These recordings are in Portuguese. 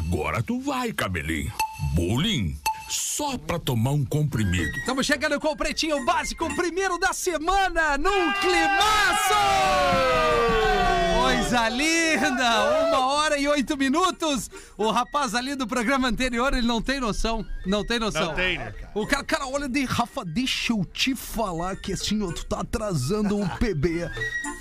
Agora tu vai, cabelinho. Bullying só pra tomar um comprimido. Estamos chegando com o Pretinho Básico, primeiro da semana, num climaço! Coisa linda! Uma hora e oito minutos. O rapaz ali do programa anterior, ele não tem noção. Não tem noção. Não tem, né? O cara, cara, olha de Rafa, deixa eu te falar que assim, ó, tu tá atrasando o PB.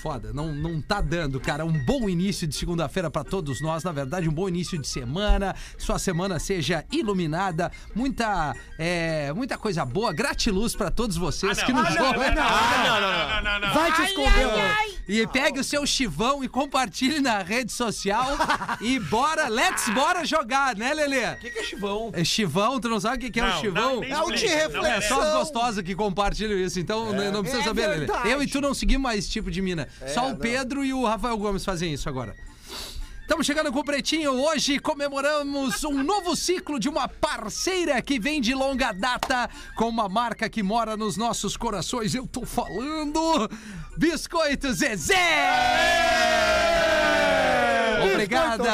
Foda, não, não tá dando, cara. Um bom início de segunda-feira pra todos nós. Na verdade, um bom início de semana. Sua semana seja iluminada. Muita, é, muita coisa boa. Gratiluz pra todos vocês Ah, que não. nos Ah, não, ouvem. não, não, não, não, não. Vai te esconder. E pegue o seu chivão e compartilhe na rede social. e bora, let's bora jogar, né, Lelê? O que, que é chivão? É chivão, tu não sabe o que que é um chivão? É o de não É só as gostosas que compartilham isso, então né, não precisa É saber, Lelê. Eu e tu não seguimos mais esse tipo de mina. Só o não. Pedro e o Rafael Gomes fazem isso agora. Estamos chegando com o Pretinho. Hoje comemoramos um novo ciclo de uma parceira que vem de longa data com uma marca que mora nos nossos corações. Eu tô falando Biscoito Zezé! Obrigada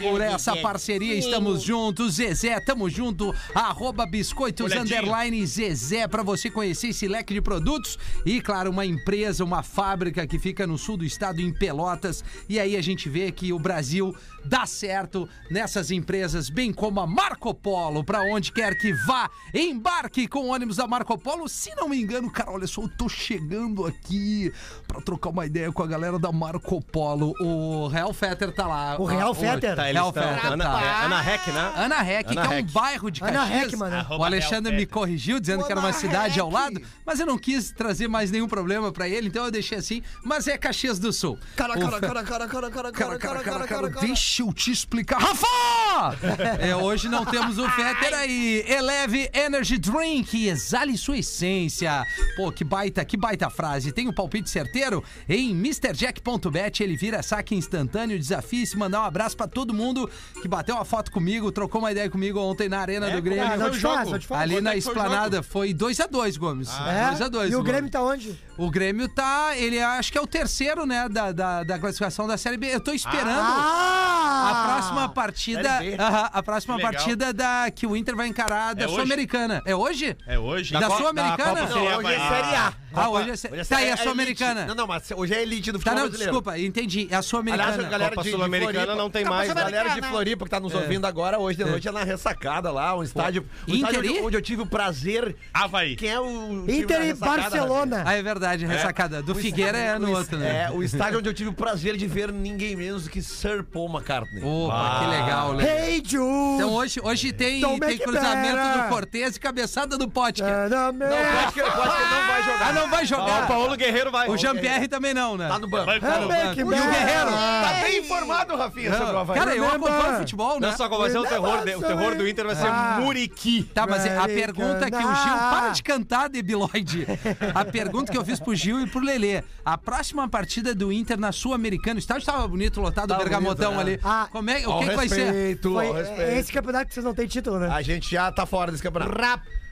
por essa parceria. Estamos juntos. Zezé, tamo junto. Arroba Biscoitos Olhadinho. Underline Zezé pra você conhecer esse leque de produtos. E, claro, uma empresa, uma fábrica que fica no sul do estado, em Pelotas. E aí a gente vê que o Brasil dá certo nessas empresas, bem como a Marco Polo, pra onde quer que vá. Embarque com o ônibus da Marco Polo. Se não me engano, cara, olha só, eu tô chegando aqui pra trocar uma ideia com a galera da Marco Polo. O Real Fetter tá lá. O Real Ah, Fetter? Tá, Real estão. Fetter Ana, tá. é, Ana Rec, né? Ana Rec, Ana que é um bairro de Ana Caxias. Rec, mano. Arroba O Alexandre me corrigiu, dizendo que era uma Ana cidade ao lado, mas eu não quis trazer mais nenhum problema pra ele, então eu deixei assim. Mas é Caxias do Sul. Cara, O cara, Fe- cara, cara, cara, cara, Cara, cara, cara, cara, cara. Deixa eu te explicar. Rafa! É, hoje não temos o Fetter aí. Eleve Energy Drink, exale sua essência. Pô, que baita, que baita frase. Tem um palpite certeiro? Em MrJack.bet ele vira saque instantâneo, desafio e se mandar um abraço pra todo mundo que bateu uma foto comigo, trocou uma ideia comigo ontem na Arena do Grêmio. Ah, não te o faz, não te faz. Ali Quanto na é foi o esplanada foi 2x2, Gomes. É? 2x2. E o Grêmio tá onde? O Grêmio tá. Ele acho que é o terceiro, né? Da, da, da classificação da Série B. Eu tô esperando. Ah! A próxima partida. Série B. Aham, a próxima Que legal. partida da que o Inter vai encarar da É hoje? Sul-Americana. É hoje? É hoje? Da, Da Co- Sul-Americana? da Copa Não, hoje é a- Série A. Ah, hoje é, Hoje Tá aí a. Sul-Americana. Não, não, mas hoje é elite do Tá, futebol não, brasileiro. desculpa, entendi. É a Aliás, a Sul-Americana. galera Copa de, Sul-Americana não tem Copa mais, né? galera de Sul-Americana. Floripa que tá nos ouvindo agora, hoje de noite é na ressacada lá, um estádio, um Inter estádio onde, onde eu tive o prazer. Havaí. Quem é o Inter e ressacada, Barcelona. Ah, é verdade, ressacada. Do Figueira é no O outro, né? É, o estádio onde eu tive o prazer de ver ninguém menos do que Sir Paul McCartney. Opa, que legal, Lê. Hey, Jude! Então hoje, hoje tem, Don't tem cruzamento do Cortez e cabeçada do Potker. Ah, não, Não, pode que, pode que não vai jogar. Ah, não vai Ah, jogar. o Paulo Guerreiro vai. O Jean-Pierre também não, né? Tá no banco. É, com- make E o. Guerreiro? Tá bem informado, Rafinha, sobre o Havaí. Cara, eu acompanho futebol, né? Não só qual vai ser o terror, o terror do Inter vai ser Ah. Muriqui. Tá, mas a pergunta que o Gil. Para de cantar, debiloide. A pergunta que eu fiz pro Gil e pro Lelê. A próxima partida do Inter na Sul-Americana, o estádio tava bonito, lotado, o Tá bergamotão bonito, ali. Ah. Como é, o que, que vai ser? respeito, Foi é respeito. esse campeonato que vocês não têm título, né? A gente já tá fora desse campeonato.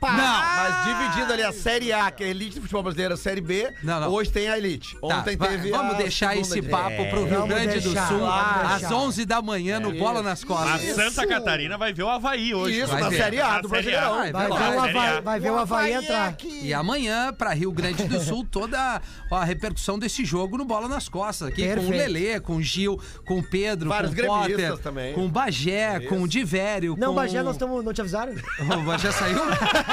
Rapaz! Mas dividindo ali a Série A, que é a elite do futebol brasileiro, a Série B, Não, não. hoje tem a elite. Tá, Ontem va- teve vamos a deixar esse papo pro Rio Grande deixar, do Sul às deixar. 11 da manhã no Bola nas A Costas. Santa Catarina vai ver o Havaí hoje. Isso, Vai na ver. Série A do A. Brasileirão. Vai, Vai vai ver, o A. Havaí, vai ver o Havaí entrar. E amanhã, pra Rio Grande do Sul, toda a repercussão desse jogo no Bola nas Costas. Aqui com o Perfeito. Lelê, com o Gil, com o Pedro, Vários com o Potter, também. com o Bagé, com o Divério. Não, com... Bagé, nós estamos. Não te avisaram? O Bagé saiu?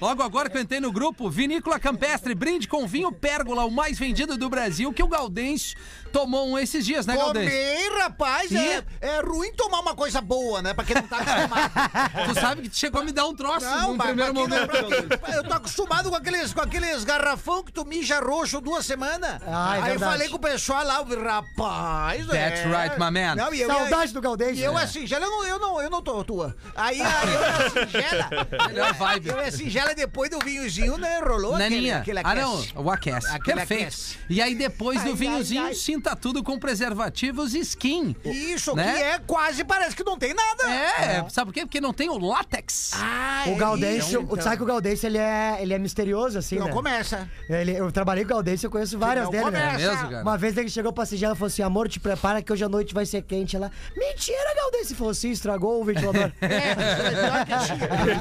Logo agora que eu entrei no grupo, Vinícola Campestre, brinde com vinho Pérgola, o mais vendido do Brasil, que o Gaudêncio tomou um esses dias, né, Gaudêncio? Tomei, rapaz, E? é, é ruim tomar uma coisa boa, né? Pra quem não tá acostumado. Tu sabe que tu chegou a me dar um troço Não, no mas primeiro não- momento. pra eu tô acostumado com aqueles, com aqueles garrafão que tu mija roxo duas semanas. Ah, é Aí verdade. falei com o pessoal lá, eu rapaz. That's é. right, my man. Não, e eu, Saudade do E Galdêncio. eu né? assim, já eu não, eu não, eu não tô tua. Aí, aí eu na singela. Melhor vibe. Eu na singela depois do vinhozinho, né? Rolou Naninha. aquele, ah, aquele não. aquece. O aquece. Aquele Perfeito. aquece. E aí, depois do Ai, vinhozinho, ai, ai. Sinta tudo com preservativos skin. Isso, Né? que é quase, parece que não tem nada. É, sabe por quê? Porque não tem o látex. Ah, O é Gaudêncio, isso, o sabe que o Gaudêncio, ele é, ele é misterioso, assim, Não né? começa. Ele, eu trabalhei com o Gaudêncio, eu conheço várias não dele, né? começa. É mesmo, cara? Uma vez ele chegou pra Sigela e falou assim: amor, te prepara que hoje à noite vai ser quente. Ela, mentira, Gaudêncio. Falou assim: estragou o ventilador. É.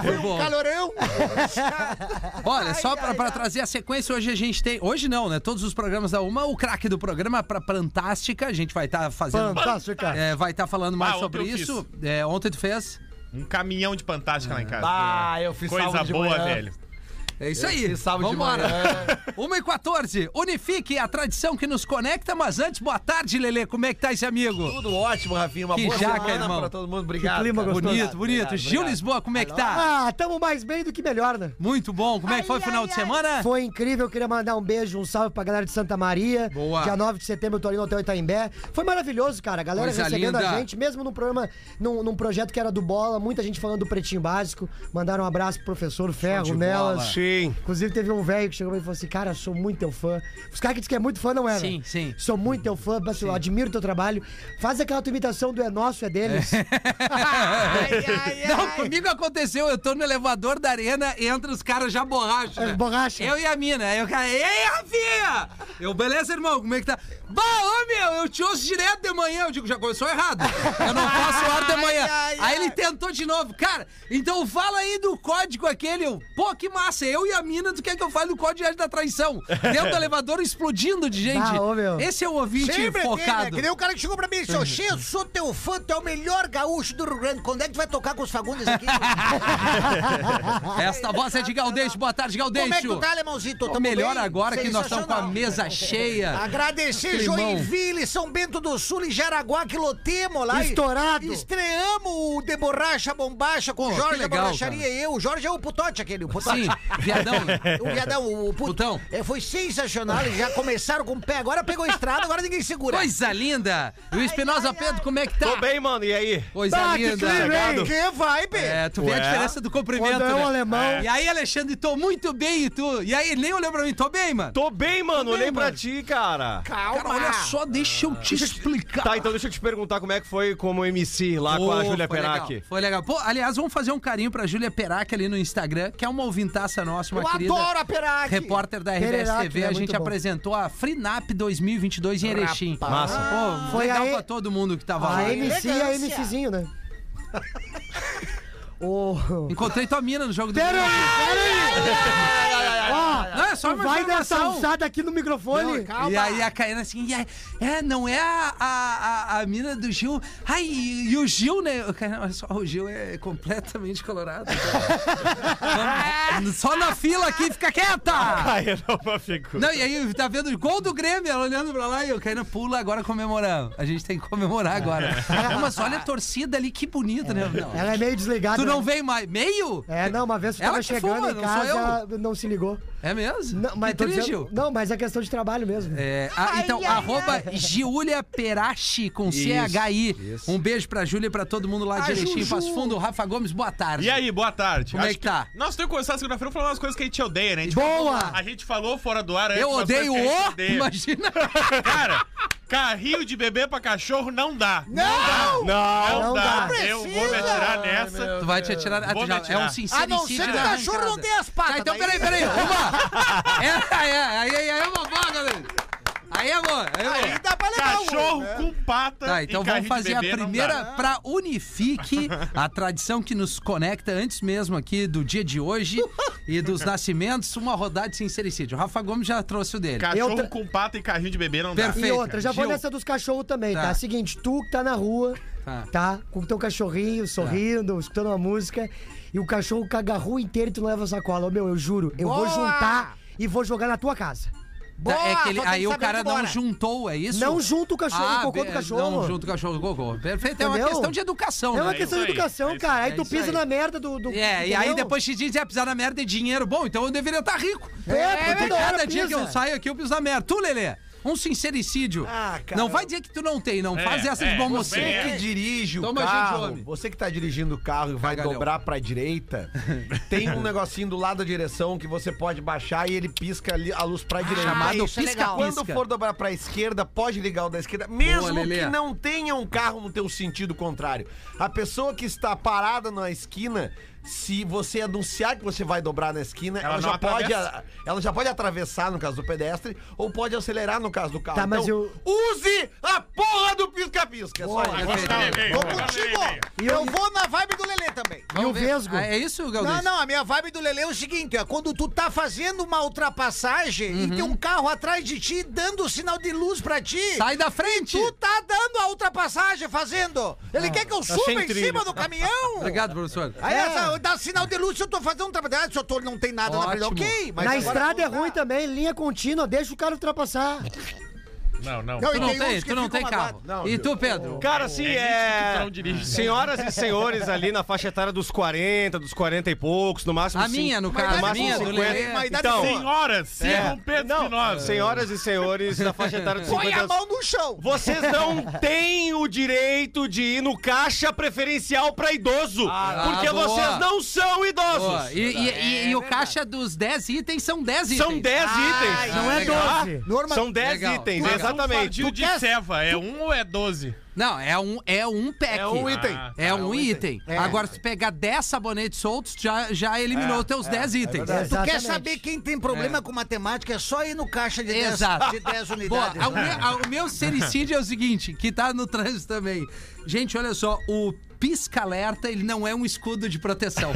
Foi um bom. calorão. Olha, só Ai, pra, ai, pra ai. trazer a sequência, hoje a gente tem. Hoje não, né? Todos os programas da Uma, o craque do programa pra Fantástica. A gente vai estar fazendo. Fantástico, cara. É, vai estar falando mais Ah, ontem sobre eu isso. É, ontem tu fez. Um caminhão de fantástica lá em casa. Ah, eu fiz Coisa de boa, manhã. velho. É isso aí. fiz sábado de Vambora. manhã. 1 e 14. Unifique a tradição que nos conecta, mas antes, boa tarde, Lelê. Como é que tá esse amigo? Tudo ótimo, Rafinha. Uma Que boa jaca, semana irmão. pra todo mundo. Obrigado. Que clima gostoso. Bonito, bonito. obrigado, Gil obrigado. Lisboa, como é que tá? Ah, tamo mais bem do que melhor, né? Muito bom. Como é que foi o final de semana? Foi incrível, eu queria mandar um beijo, um salve pra galera de Santa Maria. Boa. Dia 9 de setembro eu tô ali no Hotel Itaimbé. Foi maravilhoso, cara. A galera Coisa recebendo linda. a gente, mesmo num programa, num, num projeto que era do Bola, muita gente falando do Pretinho Básico. Mandaram um abraço pro professor Ferro nelas. bola. Sim. Inclusive teve um velho que chegou pra mim e falou assim, cara, sou muito teu fã. Os caras que dizem que é muito fã, não é, Sim, né? sim. Sou muito teu fã, mas eu admiro teu trabalho. Faz aquela tua imitação do é nosso, é deles. Ai, ai, Não, ai. comigo aconteceu. Eu tô no elevador da arena, entra os caras já borracha. É, né? borracha. Eu e a mina. Aí o cara, e aí, Rafinha? Eu, beleza, irmão? Como é que tá? Bah, ô meu, eu te ouço direto de manhã. Eu digo, já começou errado. Eu não faço hora de manhã. ai, aí ai. ele tentou de novo. Cara, então fala aí do código aquele. Eu, Pô, que massa. Eu e a mina, tu quer que eu fale do código da traição? Dentro do elevador explodindo de gente. Ah, ô, meu. Esse é o ouvinte Sempre tem, né? focado. Que nem o cara que chegou pra mim e disse, ô, Xê, eu sou teu fã, tu é o melhor gaúcho do Rio Grande. Quando é que tu vai tocar com os Fagundes aqui? Esta voz é de Gaudêncio. Boa tarde, Gaudêncio. Como é que tu tá, alemãozinho? Tô Tamo melhor bem? agora que nós estamos com a mesa cheia. Agradecer Climão. Joinville, São Bento do Sul e Jaraguá que lotemos lá. Estourado. Estreamos o De Borracha Bombacha com o Jorge da legal, Borracharia e eu. O Jorge é o putote aquele, o putote. Sim, viadão. né? O viadão, o puto. Putão. É, foi sensacional, eles já começaram com o pé, agora pegou a estrada, agora ninguém segura. Coisa linda. E o Espinosa ai, Pedro, como é que tá? Tô bem, mano. E aí? Coisa Ah, que linda. clima, hein? Que vibe! É, tu vê a Ué? diferença do comprimento, Quando é um né? alemão. E aí, Alexandre, tô muito bem e tu? E aí, ele nem olhou pra mim, tô bem, mano. Tô bem, mano. bem, Olhei pra mano. ti, cara. Calma. Cara, olha só, deixa eu te explicar. Tá, então deixa eu te perguntar como é que foi como MC lá com a Júlia Perac. legal, Foi legal. Pô, aliás, vamos fazer um carinho pra Júlia Perac ali no Instagram, que é uma ouvintaça nossa, uma Eu querida adoro a Perac. repórter da RBS Pererac, TV. é a muito gente bom. apresentou a FreeNap 2022 em Erechim. Massa. Pô, Foi legal aí- pra todo mundo que tava A lá. MC e a. MCzinho, né? O... Encontrei tua mina no jogo do Pera Grêmio. aí, pera aí! Ó, Não, é só uma vai nessa informação. alçada aqui no microfone. E aí a Caína assim, é, não é a, a, a, a mina do Gil. Ai, e, e o Gil, né? Olha só, o Gil é completamente colorado. então. Vamos- só na fila aqui, fica quieta! Ai, não, fico. Não, e aí tá vendo o gol do Grêmio, ela olhando pra lá e o Caína pula agora comemorando. A gente tem que comemorar agora. Não, mas olha a torcida ali, que bonita, né? Não. Ela é meio desligada. Tu não veio mais. Meio? É, não, uma vez tu Ela tava chegando fuma, em não casa, sou não se ligou. É mesmo? Não, mas que tô triste, dizendo- não, mas é questão de trabalho mesmo. É, ah, então, arroba Giulia Perachi com CHI. Um beijo pra Júlia e pra todo mundo lá de Erechim. Passo Fundo. Rafa Gomes, boa tarde. E aí, boa tarde. Como é Acho que tá? Nós temos que começar a segunda-feira falando umas coisas que a gente odeia, né? A gente Boa! falou- a gente falou fora do ar antes. Eu odeio a o... odeia. Imagina. Cara, carrinho de bebê pra cachorro não dá. Não! Não, Não dá. dá. Eu vou me atirar nessa. Tu vai te atirar. ah, Vou já- me atirar. é um A sincericídio. não ser que o da cachorro não tenha as patas. Tá, então daí- peraí, peraí. Uma. É, é, aí, aí, aí é uma boa, galera. Aí é boa, aí é. Aí dá pra levar um, Cachorro né? com pata Tá, então vamos fazer a bebê primeira dá. pra Unifique, a tradição que nos conecta antes mesmo aqui do dia de hoje e dos nascimentos, uma rodada de sincericídio. O Rafa Gomes já trouxe o dele. Cachorro tra- com pata e carrinho de bebê não Perfeito. E outra, já vou Gil. nessa dos cachorros também, tá? Tá. Seguinte, tu que tá na rua, Tá. tá? Com o teu cachorrinho, sorrindo, escutando uma música, e o cachorro caga a rua inteira e tu não leva sacola. Ô, meu, eu juro, eu vou Boa! juntar e vou jogar na tua casa. Tá, é Boa, que ele- aí que o cara não juntou, é isso? Não junta o cachorro, o cocô do cachorro. Não junta o cachorro do cocô. Perfeito, é uma Entendeu? questão de educação, É uma né? questão de aí, educação, é cara. Aí é tu isso pisa aí. na merda do. do É, e aí entendeu? depois te diz, é pisar na merda é dinheiro. Bom, então eu deveria estar rico. É, Porque toda hora cada dia que pisa. eu saio aqui eu piso na merda. Tu, Lelê? Um sincericídio. Ah, cara. Não vai dizer que tu não tem, não É, faz essas é, bombas Você que dirige o Toma, carro, você que tá dirigindo o carro e vai Cagalhão. dobrar pra direita, tem um negocinho do lado da direção que você pode baixar e ele pisca ali a luz pra direita. Chamado isso é legal. Quando pisca-pisca. for dobrar pra esquerda, pode ligar o da esquerda, mesmo Lelê. que não tenha um carro no teu sentido contrário. A pessoa que está parada na esquina, se você anunciar que você vai dobrar na esquina, ela, Ela já pode, ela já pode atravessar no caso do pedestre ou pode acelerar no caso do carro. Tá, mas então, eu- use a porra do pisca-pisca. É só isso. Agora tá veio, Tô agora contigo. E eu- Eu vou na vibe do Lelê também. E o. Vesgo? Ah, é isso, Galdês? Não, não, a minha vibe do Lelê é o seguinte, é quando tu tá fazendo uma ultrapassagem e tem um carro atrás de ti dando sinal de luz pra ti. Sai da frente! Tu tá dando a ultrapassagem fazendo. Ele quer que eu suba sem em trilho. cima do caminhão. Obrigado, professor. Aí essa, dá sinal de luz se eu tô fazendo um trabalho. Ah, se eu tô, não tem nada na frente, Ótimo. ok. Mas Na agora estrada é não ruim também, linha contínua, deixa o cara ultrapassar. Não, não. Não, Tu e não tem tu não tem carro. Não, e tu, Pedro? Cara, assim, É é. dirige. Senhoras e senhores ali na faixa etária dos 40, dos 40 e poucos, no máximo. A minha, no caso, no a máximo minha, do 50. Lelê. Uma idade Então. Senhoras, sigam Pedro Não, Espinosa. senhoras e senhores da faixa etária dos Põe 50 a mão no chão. Vocês não têm o direito de ir no caixa preferencial pra idoso. porque ah, boa. vocês não são idosos. Boa. E, e- e- e o caixa dos 10 itens são 10 itens. São 10 itens. Não é legal. 12. Norma... São 10 Legal. itens, Legal. Um exatamente. fardinho de quer- ceva, é um ou é 12? Não, é um, é um pack. É um item. Ah, É um item. É. Agora, se pegar 10 sabonetes soltos, já, já eliminou os teus 10 itens. Tu quer Exatamente. saber quem tem problema com matemática, é só ir no caixa de 10, Exato. de 10 Boa, unidades. o, né? meu, a- o meu sericídio é o seguinte, que tá no trânsito também. Gente, olha só, o pisca-alerta, ele não é um escudo de proteção.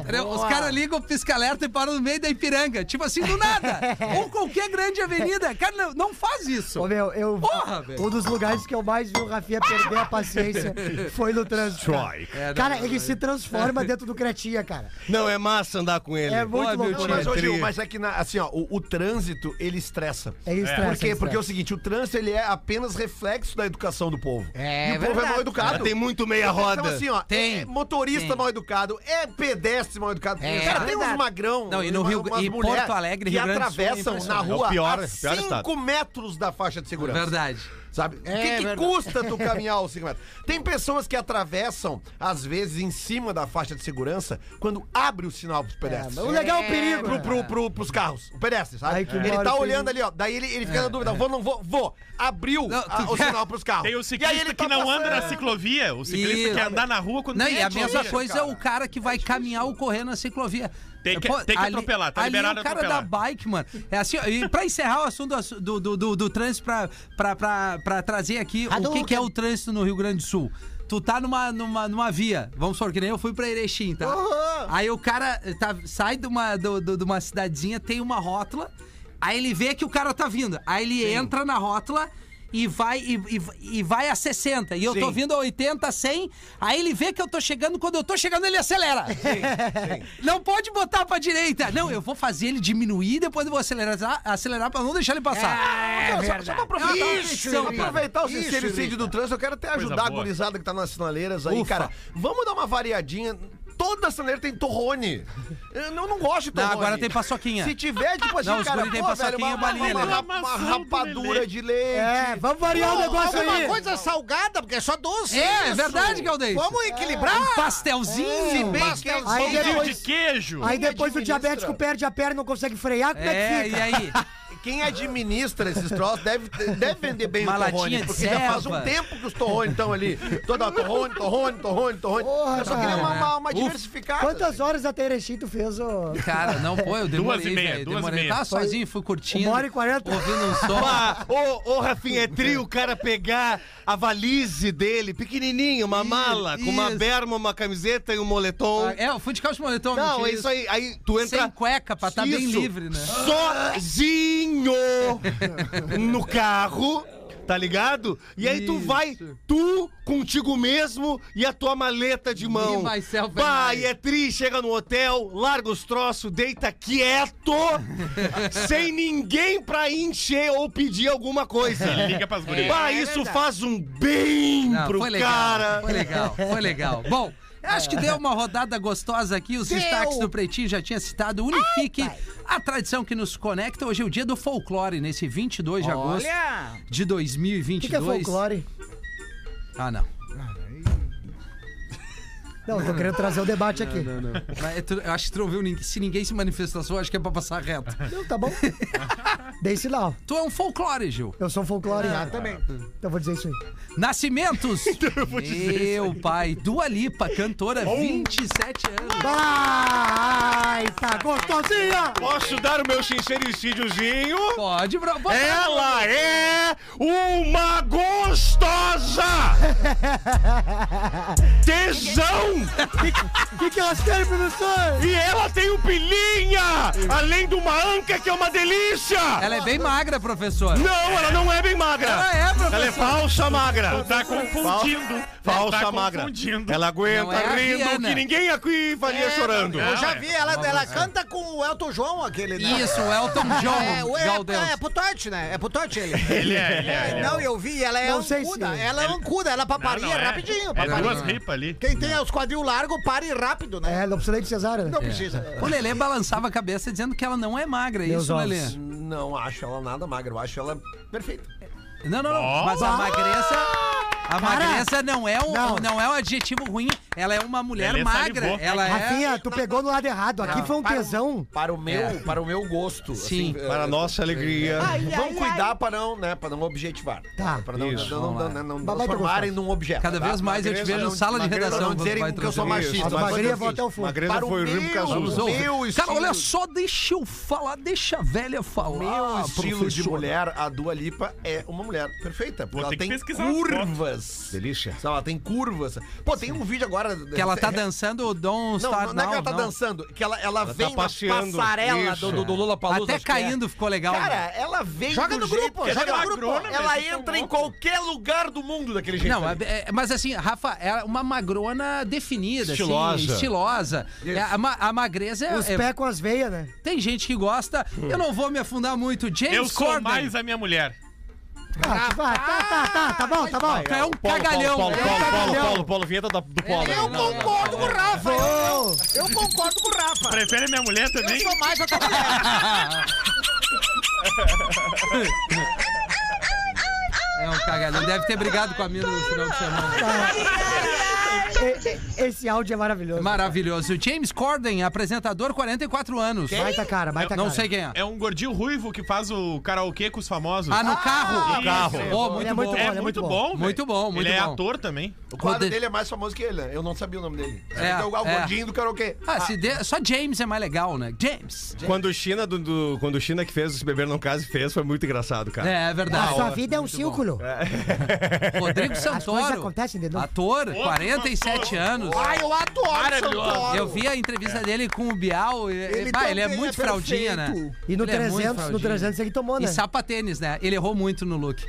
Entendeu? Os caras ligam o pisca-alerta e param no meio da Ipiranga. Tipo assim, do nada. Ou qualquer grande avenida. Cara, não, não faz isso. Ô, meu, eu. Porra, velho. um dos lugares que eu mais vi o Rafinha perder a paciência foi no trânsito. Cara, É, não, Cara, não, ele não. se transforma dentro do Cretinha, cara. Não, é massa andar com ele. É muito meu louco. Mas, Gil, tri. mas é que, na- assim, ó, o, o trânsito, ele estressa. É estresse, Por quê? é Porque é o seguinte, o trânsito, ele é apenas reflexo da educação do povo. É e o povo é verdade. mal educado. Tem muito meia roda. Então, assim, ó, Tem. é motorista Tem. mal educado, é pedestre mal educado. É, cara, tem uns magrão. Não, e no uma- Rio- e Porto Alegre, que Rio Grande do Sul, é atravessam na impressionante. rua É o pior- a pior 5 estado. metros da faixa de segurança. Verdade. Sabe? O que, É que verdade. custa tu caminhar os 5 metros? Tem pessoas que atravessam, às vezes, em cima da faixa de segurança, quando abre o sinal pros pedestres. O legal é o perigo. Pro, né? pro, pro, pros carros, o pedestre, sabe? Que ele tá olhando perigo. ali, ó. Daí ele, ele fica na dúvida: vou, não vou, vou. Abriu Não, a- o sinal pros carros. Tem o E aí ciclista ele que tá não anda na passando. ciclovia. O ciclista Isso. quer andar na rua quando Não, tem e a mesma coisa é cara. o cara que vai caminhar ou correr na ciclovia. Tem que- tem que atropelar, tá ali liberado é o cara atropelar. da bike, mano. É assim, e pra encerrar o assunto do, do, do, do trânsito, pra, pra, pra, pra trazer aqui o que, que é o trânsito no Rio Grande do Sul. Tu tá numa, numa, numa via, vamos supor que nem eu fui pra Erechim, tá? Aí o cara tá, sai de uma, do, do- de uma cidadezinha, tem uma rótula, aí ele vê que o cara tá vindo. Aí ele entra na rótula e vai, e, e- e vai a 60. E eu tô Sim. vindo a 80, 100. Aí ele vê que eu tô chegando, quando eu tô chegando, ele acelera. Não pode botar pra direita. Não, eu vou fazer ele diminuir, depois eu vou acelerar, acelerar pra não deixar ele passar. É Só- verdade. Só pra aproveitar, Isso, só pra aproveitar o sincericídio Ricardo. do trânsito, eu quero até ajudar a gurizada que tá nas sinaleiras aí, Ufa. cara. Vamos dar uma variadinha. Toda sinaleira tem torrone. Eu não, não gosto de Não, torrone. agora tem paçoquinha. Se tiver, tipo assim, Não, cara, guri tem pô, paçoquinha velho, uma, e balinha, uma, né? rap- uma rapadura de leite. É, vamos variar o negócio Alguma aí. coisa salgada, porque é só doce. É, é verdade, Galdês. Vamos equilibrar. Um pastelzinho. Se bem que pastelzinho. Aí depois- de queijo. Aí depois o diabético perde a perna e não consegue frear, como é, É, que e fica? aí? quem administra esses troços deve, deve vender bem Uma o torrone, porque já faz um tempo que os torrones estão ali. Toda torrone, torrone, torrone, torrone. Porra, eu só queria uma, uma, uma diversificada. Quantas horas até Erechim tu fez, ô? Cara, não, pô, eu demorei, Duas e meia, velho, duas e meia. Tava sozinho, fui curtindo. Uma hora e quarenta? Ouvindo um som. Ah, ô, ô, Rafinha, é trio o cara pegar a valise dele, pequenininho, uma Isso, mala, com uma isso. berma, uma camiseta e um moletom. É, eu fui de calça de moletom. Não, é isso aí. Aí tu entra. Sem cueca, pra estar bem Isso. livre, né? Sozinho no carro. Tá ligado? E aí tu Isso. vai, tu contigo mesmo e a tua maleta de mão. Vai, é tri, chega no hotel, larga os troços, deita quieto, sem ninguém pra encher ou pedir alguma coisa. Liga pras gurias. Bah, isso faz um bem Não, pro foi legal, cara. Foi legal, foi legal. Bom, Acho que deu uma rodada gostosa aqui. Os Deu. destaques do Pretinho já tinha citado. Unifique a tradição que nos conecta. Hoje é o dia do folclore, nesse 22 de agosto Olha! de O 2022. que, que é folclore? Ah, não. Não, tô querendo trazer o debate aqui. Mas tu- Eu acho que tu não viu ninguém. Se ninguém se manifestou, eu acho que é pra passar reto. Não, tá bom. Dei sinal. Tu é um folclore, Gil. Eu sou um folclore. Ah, também. Então vou dizer isso aí. Nascimentos. Meu pai. Dua Lipa, cantora, 27 anos. Vai, tá gostosinha! Posso dar o meu sincericídiozinho? Pode, bro. pode. Ela é uma gostosa! Tesão! O que, que elas querem, professor? E ela tem o pilinha! Além de uma anca que é uma delícia! Ela é bem magra, professor. Não, ela não é bem magra! Ela é, professor. Ela é falsa magra! Tá confundindo. Falsa tá magra! confundindo. Ela aguenta Não é rindo Rihanna. que ninguém aqui faria chorando! Eu já é. vi, ela, ela canta com o Elton John, aquele. né? Isso, o Elton John. É, o- é, é, é putote, né? É putote ele. Ele é, ele é. Não, eu vi, ela é Não sei ancuda. se- Ela é ancuda, ela paparia Não, não é. rapidinho. É Paparia. duas ripas ali. Quem tem os quadril largo, pare rápido, né? É, não precisa nem de cesárea, né? Não precisa. O Lelê balançava a cabeça dizendo que ela não é magra, é Meus isso, ovos. Lelê? Não acho ela nada magra, eu acho ela perfeita. Não, não, não. Mas a magreza. A magreza não é, um, Não. não. é um adjetivo ruim. Ela é uma mulher Lelê magra. salivou. Ela é. Rafinha, tu pegou no lado errado. Aqui foi um Para o- tesão. Para o meu, para o meu gosto. Sim. assim, Para a eh, nossa alegria. Vamos cuidar para não, né, para não objetivar. Tá. Para não, Isso, não, não, não, não ter transformarem num objeto. Cada tá? vez mais eu te Magreza vejo não- sala de magreza redação Não quando dizerem vai que eu sou trazer. machista. Mas assim, vou até o fundo. Magreza Para o foi o meu-. Vamos ouvir. meu Cara, estilo- olha só, deixa eu falar, deixa a velha falar. Meu estilo de professor. mulher, a Dua Lipa é uma mulher perfeita. Porque Vou ela ter que tem pesquisar as curvas. Delícia. Sabe, Ela tem curvas. Pô, tem um vídeo agora. Que ela tá dançando o Don't Não, Start não é que ela tá não. dançando, que ela, ela, vem tá na passarela Isso. do, do Lula Palusa. Até caindo ficou legal. Cara, né? ela vem Joga do no jeito grupo, joga ela, no grupo. magrona, ela vocês tão entra em qualquer lugar do mundo daquele jeito. Não, é- é- mas assim, Rafa, é uma magrona definida, Estilosa. assim, estilosa. É, a, a magreza é, Os é- pés com as veias, né? Tem gente que gosta. Eu não vou me afundar muito. James Eu sou Corden. mais a minha mulher. Ah, vai, tá, tá, tá, tá bom, tá bom. É um cagalhão. Paulo, É um Paulo, Paulo, cagalhão. Paulo, Paulo, vinheta do Paulo. Eu concordo com o Rafa. Eu, eu concordo com o Rafa. Prefere minha mulher Eu também? sou mais a tua mulher. É um cagalhão. Deve ter brigado com a mina no final de semana. E- e- Esse áudio é maravilhoso. Maravilhoso. James Corden, apresentador, 44 anos. Baita cara, baita Não cara. sei quem é. É um gordinho ruivo que faz o karaokê com os famosos. Ah, no carro? No carro. Oh, muito é bom. muito É, é muito bom. Muito bom, muito Ele é bom. ator também. O quadro dele é mais famoso que ele, né? Eu não sabia o nome dele. É, É, o é. gordinho do karaokê. Ah, se de- só James é mais legal, né? James. Quando o China, do, do- quando o China que fez esse beber não case fez, foi muito engraçado, cara. É, é A verdade. sua vida é um círculo. Rodrigo As Santoro. coisas acontecem de novo. Ator, 47 anos. Ai, eu adoro Santoro. Eu vi a entrevista dele com o Bial. Ele, Ele bah, ele é muito é fraldinha, né? E no Ele é muito 300, no fraldinha. 300 ele tomou, né? E sapatênis, né? Ele errou muito no look.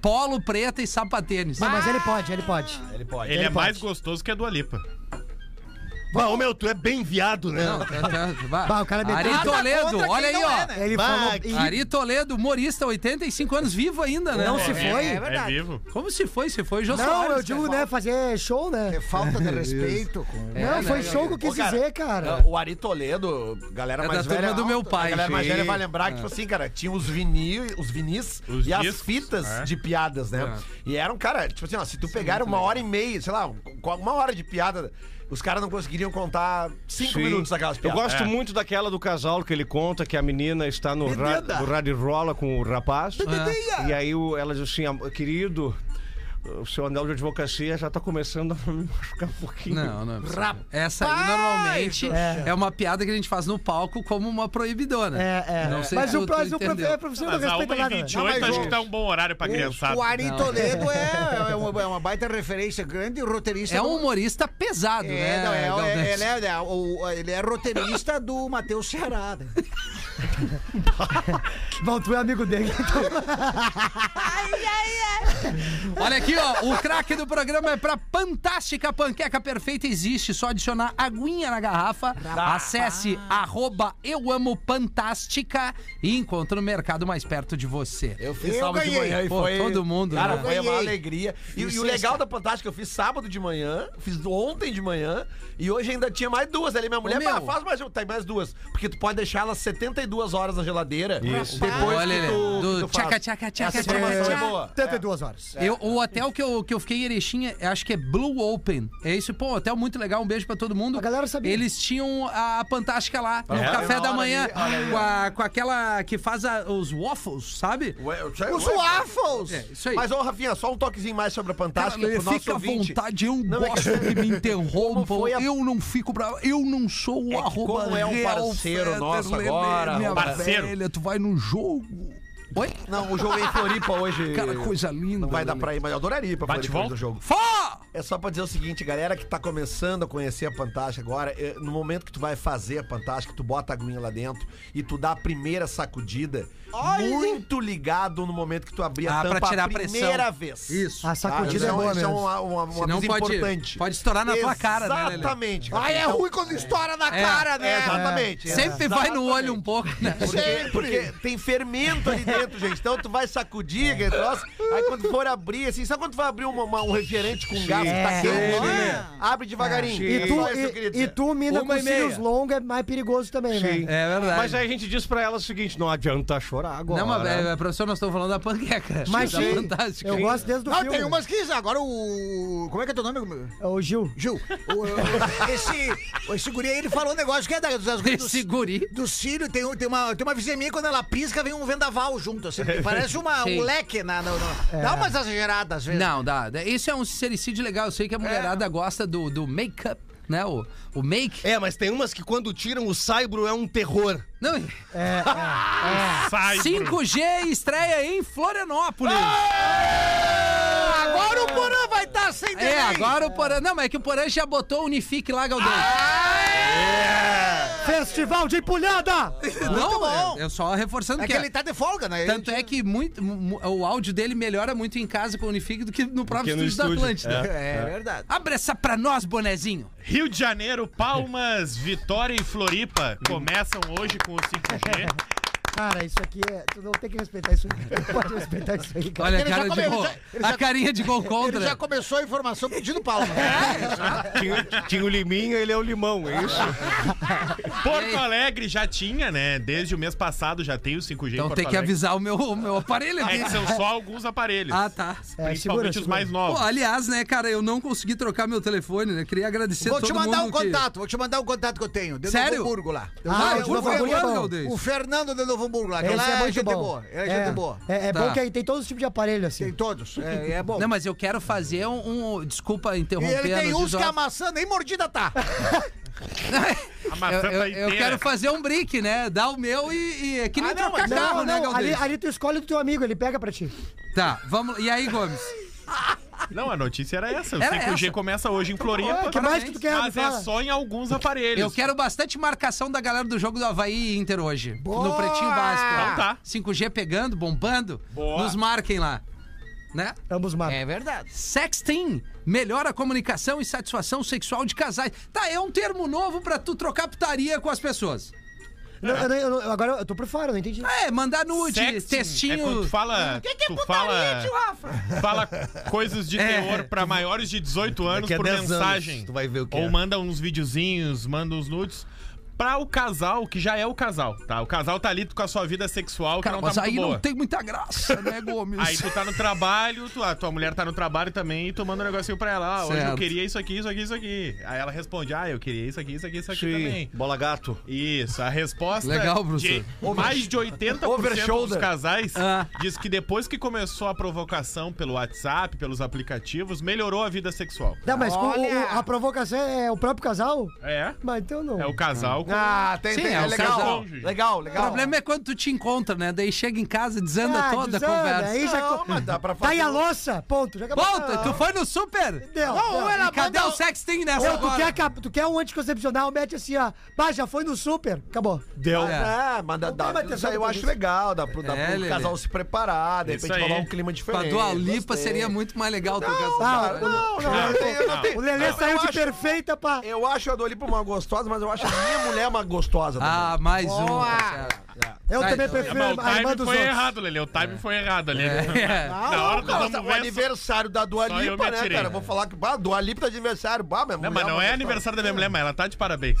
Polo preta e sapatênis. Não, mas ele pode, ele pode. Ele pode. Ele, é pode. mais gostoso que a Dua Lipa. Bah, ô meu, tu é bem viado, né? Não, tá- tá- vai. Bah, o cara meteu- Ari Toledo, olha aí, ó. é, né? Ele Bah, falou. que- e- Ari Toledo, humorista, 85 anos, vivo ainda, né? Não se É, foi? É É verdade. vivo. Como se foi? Se foi, Jô Não, Soares, eu digo, cara. né, fazer show, né? É falta de respeito. É, Não, né, foi cara? show que eu quis dizer, cara. O Ari Toledo, galera É mais da turma velha. do meu pai. A galera mais velha vai lembrar que, tipo assim, cara, tinha os vinis, os vinis e as fitas é. de piadas, né? E eram, cara, tipo assim, ó, se tu pegar uma hora e meia, sei lá, uma hora de piada, os caras não conseguiriam contar cinco Sim. minutos daquelas Eu piadas. gosto É. muito daquela do casal que ele conta que a menina está no, ra no rádio rola com o rapaz. É. E aí o- ela diz assim, "Am- querido, o seu anel de advocacia já tá começando a me machucar um pouquinho. Não, não. é possível. Essa aí normalmente É. é. uma piada que a gente faz no palco como uma proibidona. É, é. Não sei Mas se o próximo é professor não Mas respeita nada. né? 1h28 Não, acho mas que tá um bom horário pra criançada. O Ari Não. Toledo é, é, uma, é uma baita referência, grande roteirista. É um do- humorista pesado, É, né? não, é, é, ele, é, é, o- ele é roteirista do Matheus Ceará. né? Bom, tu é amigo dele. então- Olha aqui, Aqui, ó, o craque do programa é pra Fantástica Panqueca Perfeita. Existe, só adicionar aguinha na garrafa. Acesse arroba eu amo Fantástica e encontre no mercado mais perto de você. Eu fiz Eu sábado de ganhei. manhã e Pô, foi. todo mundo, Cara, né? foi uma alegria. E, E o legal da Fantástica, eu fiz sábado de manhã, fiz ontem de manhã e hoje ainda tinha mais duas ali. Minha mulher, meu. "Bah, faz mais, tem mais duas. Porque tu pode deixar elas 72 horas na geladeira. Isso. Depois Olha, que tu, do que tu faz. tchaca, tchaca, tchaca, Essa informação tchaca, é boa. 72 horas. Eu, o hotel que eu, que eu fiquei em Erechim, é- acho que é Blue Open. É isso, pô, hotel muito legal. Um beijo pra todo mundo. A galera sabia. Eles tinham a Fantástica lá, no É? café da manhã, ali, com, a- com aquela que faz a- os waffles, sabe? Ué, Os ué, waffles! É, isso aí. Mas, ô, Rafinha, só um toquezinho mais sobre a Fantástica Cara, pro nosso fica à ouvinte. vontade, eu Não, é que- gosto que me interrompam. a- Eu não fico bravo. Eu não sou o É arroba como é um parceiro Fetter, nosso agora, minha parceiro. velha, tu vai no jogo. Oi? Não, o jogo é em Floripa hoje. Cara, coisa linda. Não vai dar Lelê. pra ir, mas eu adoraria ir pra Bate Floripa volta? do jogo. Fó! É só pra dizer o seguinte, galera que tá começando a conhecer a Fantástica agora, é, no momento que tu vai fazer a Fantástica, tu bota a aguinha lá dentro e tu dá a primeira sacudida, muito ligado no momento que tu abrir a Ah, pra tampa tirar a primeira vez. Isso. A sacudida Tá? é boa isso mesmo. uma, uma, uma pode, importante. pode estourar na tua cara, né? Exatamente. Ah, é Então, ruim quando estoura na É, cara, é, né? exatamente. Sempre vai no olho um pouco, né? Porque, porque tem fermento ali dentro, gente. Então tu vai sacudir aquele troço. Aí quando for abrir, assim, sabe quando tu vai abrir uma- uma- um refrigerante com gás que tá É. quente? Sim. Abre devagarinho. E tu, e, e tu, mina Uma com e meia. cílios longos, é mais perigoso também, né? É verdade. Mas aí a gente diz pra ela o seguinte: não adianta chorar agora. Não, mas, é, professor, nós estamos falando da panqueca. Mas da sim, fantástica. eu gosto desde o Não, filme. tem umas que agora o. Como é que é teu nome? É o Gil. Gil. O- o- esse, esse guri aí, ele falou um negócio que é da, das Esse guri. do cílio. Tem, um- tem, uma, tem uma vizinha minha, quando ela pisca, vem um vendaval junto. Assim, parece uma, Sim. um leque na. na- na- Dá umas exageradas às vezes. Não, dá. Isso é um sincericídio legal. Eu sei que a mulherada gosta do, do make-up, né? O, o make. É, mas tem umas que quando tiram o saibro é um terror. Não, Sai, Bruno. 5G estreia em Florianópolis. Agora o Porã vai estar sem É, delay. agora o Porã. Não, mas é que o Porã já botou o Unifique lá, Galdês. Festival de empulhada! Não, bom. é, eu só reforçando É que. que ele tá de folga, né? Tanto é que muito, mu- o áudio dele melhora muito em casa com o Unifique do que no próprio que no estúdio da estúdio. Atlântida. É, verdade. Abre essa pra nós, bonezinho. Rio de Janeiro, Palmas, Vitória e Floripa começam hoje com o 5G. Cara, isso aqui é. Tu não tem que respeitar isso. Tu não pode respeitar isso aí, cara. Olha a Ele já cara de come- gol. ele já- ele A carinha de gol Ele contra. já começou a informação pedindo palma. Tinha, tinha o liminha, ele é o limão, é isso? Porto Alegre já tinha, né? Desde o mês passado já tem o 5G em Então Porto tem que Alegre. avisar o meu, o meu aparelho É aqui. são só alguns aparelhos. Ah, tá. É, Principalmente segura, os segura. mais Pô, novos. aliás, né, cara, eu não consegui trocar meu telefone, né? Queria agradecer Vou todo te mandar um mundo que- contato, vou te mandar um contato que eu tenho. De Sério? Novo Hamburgo lá. Ah, Ah, é bom. Galdês. O Fernando de Novo Hamburgo lá. Esse é muito gente bom. boa. É, gente boa. É, é Tá. bom que aí tem todos os tipos de aparelho, assim. Tem todos. É, é bom. Não, mas eu quero fazer um. um- desculpa e interromper. ele tem uns que a maçã nem mordida tá. Eu, tá eu, eu inteira. quero fazer um brick, né? Dar o meu e, e é que nem Ah, não, trocar mas carro, Não, né, não, ali, Galdês? ali tu escolhe do teu amigo, ele pega pra ti. Tá, vamos. E aí, Gomes? Não, a notícia era essa. O Era 5G essa. começa hoje em O Floripa. que mais que tu quer? Me Mas é fala. só em alguns aparelhos. Eu quero bastante marcação da galera do jogo do Havaí e Inter hoje. Boa! No Pretinho Básico. Então tá. 5G pegando, bombando. Boa. Nos marquem lá. Né? Ambos matam. É verdade. Sexting melhora a comunicação e satisfação sexual de casais. Tá, é um termo novo pra tu trocar putaria com as pessoas. Não, eu não- eu não- agora eu tô por fora, eu não entendi. É, mandar nude, Sexting textinho. É quando tu fala. tu fala, fala coisas de É. teor pra maiores de 18 anos Daqui a por 10 anos, mensagem. tu vai ver o que Ou é. manda uns videozinhos, manda uns nudes. Pra o casal, que já é o casal, tá? O casal tá ali com a sua vida sexual que Cara, não mas tá aí muito boa. não tem muita graça, né, Gomes? Aí tu tá no trabalho, tu, a tua mulher tá no trabalho também e tu manda um negocinho pra ela. Ah, hoje eu queria isso aqui, isso aqui, isso aqui. Aí ela responde, ah, eu queria isso aqui, isso aqui, isso aqui também. Bola gato. Isso, a resposta Legal, professor. de mais de 80% dos casais Ah. diz que depois que começou a provocação pelo WhatsApp, pelos aplicativos, melhorou a vida sexual. Não, mas com o- Olha! o- a provocação é o próprio casal? É? Mas então não. É o casal casal com. Ah, tem, Sim, tem, é é legal. cônjuge. Legal, O legal. problema é quando tu te encontra, né? Daí chega em casa, desanda Ah, toda desanda, a conversa. aí já Não, mas dá pra fazer. Tá aí a louça? Ponto. Já acabou. Volta, tu foi no super? Deu, Não, deu. cadê o sexting nessa Ou tu quer, tu quer um anticoncepcional, mete assim, ó. Bah, já foi no super. Acabou. Deu. É. É, mas dá, dá, isso aí eu pra acho legal, dá pro, dá É, pro casal se preparar, de repente rolar um clima diferente. Dua Lipa seria muito mais legal Não, não, não, não O Lelê saiu de perfeita pra. Eu acho a Dua Lipa uma gostosa, mas eu acho a minha mulher uma gostosa também. Ah, mais um. Boa. tá certo. Eu Tá, também então. É, prefiro mas o a irmã time dos foi outros. errado, Lelê. O time foi errado ali. É. Na hora do Nossa, vamos o ver. só- aniversário da Dua só eu Lipa, me né, atirei. cara? Vou falar que, bah, Dua Lipa tá de aniversário. Bah, minha Não, mulher mas não uma é gostosa. aniversário da minha mulher, mas ela tá de parabéns.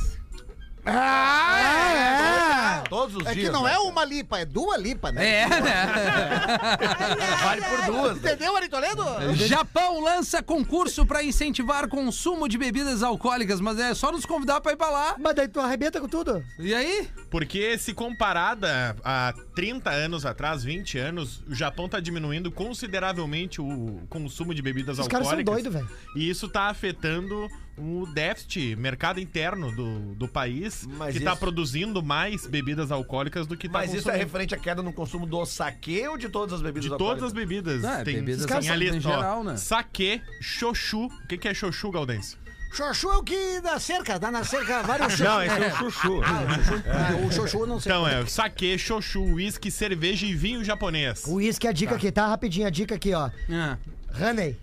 Ah, é. Todos os É dias. que não né? é uma lipa, é duas lipa, né? É, né? Vale por duas. né? Entendeu, Ari Toledo? Japão lança concurso pra incentivar consumo de bebidas alcoólicas, mas é só nos convidar pra ir pra lá. Mas daí tu arrebenta com tudo. E aí? Porque se comparada a 30 anos atrás, 20 anos, o Japão tá diminuindo consideravelmente o consumo de bebidas Os caras alcoólicas. são doidos, velho. E isso tá afetando o déficit, mercado interno do, do país, Mas que tá isso- produzindo mais bebidas alcoólicas do que tá Mas isso é consumindo. referente à queda no consumo do saque ou de todas as bebidas De todas as bebidas. Ah, é, tem bebidas tem ali, alcoólicas em ó, geral, né? Saque, xoxu. O que, que é xoxu, Gaudêncio? Xoxu é o que dá cerca, dá na cerca vários xoxu. Não, esse é o chuchu. Ah, o xoxu eu não sei. Então é saque, xoxu, uísque, cerveja e vinho japonês. O uísque é a dica aqui, tá? Rapidinho a dica aqui, ó. Ah, Honey.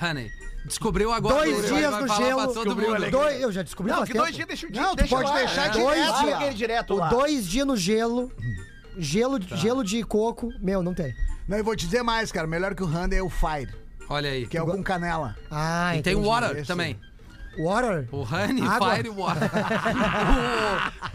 honey. Descobriu agora. Dois dias no gelo. Dois, eu já descobri Não, que tempo. dois dias deixa o dia. Não, tu deixa pode lá, deixar é. direto. Dois direto O lá. dois dias no gelo. Gelo, gelo de coco. Meu, não tem. Não, eu vou te dizer mais, cara. Melhor que o Honey é o Fire, Olha aí. que é o com canela. Ah, E tem o entendi. water esse. também. Water? O Honey, Água. Fire e Water.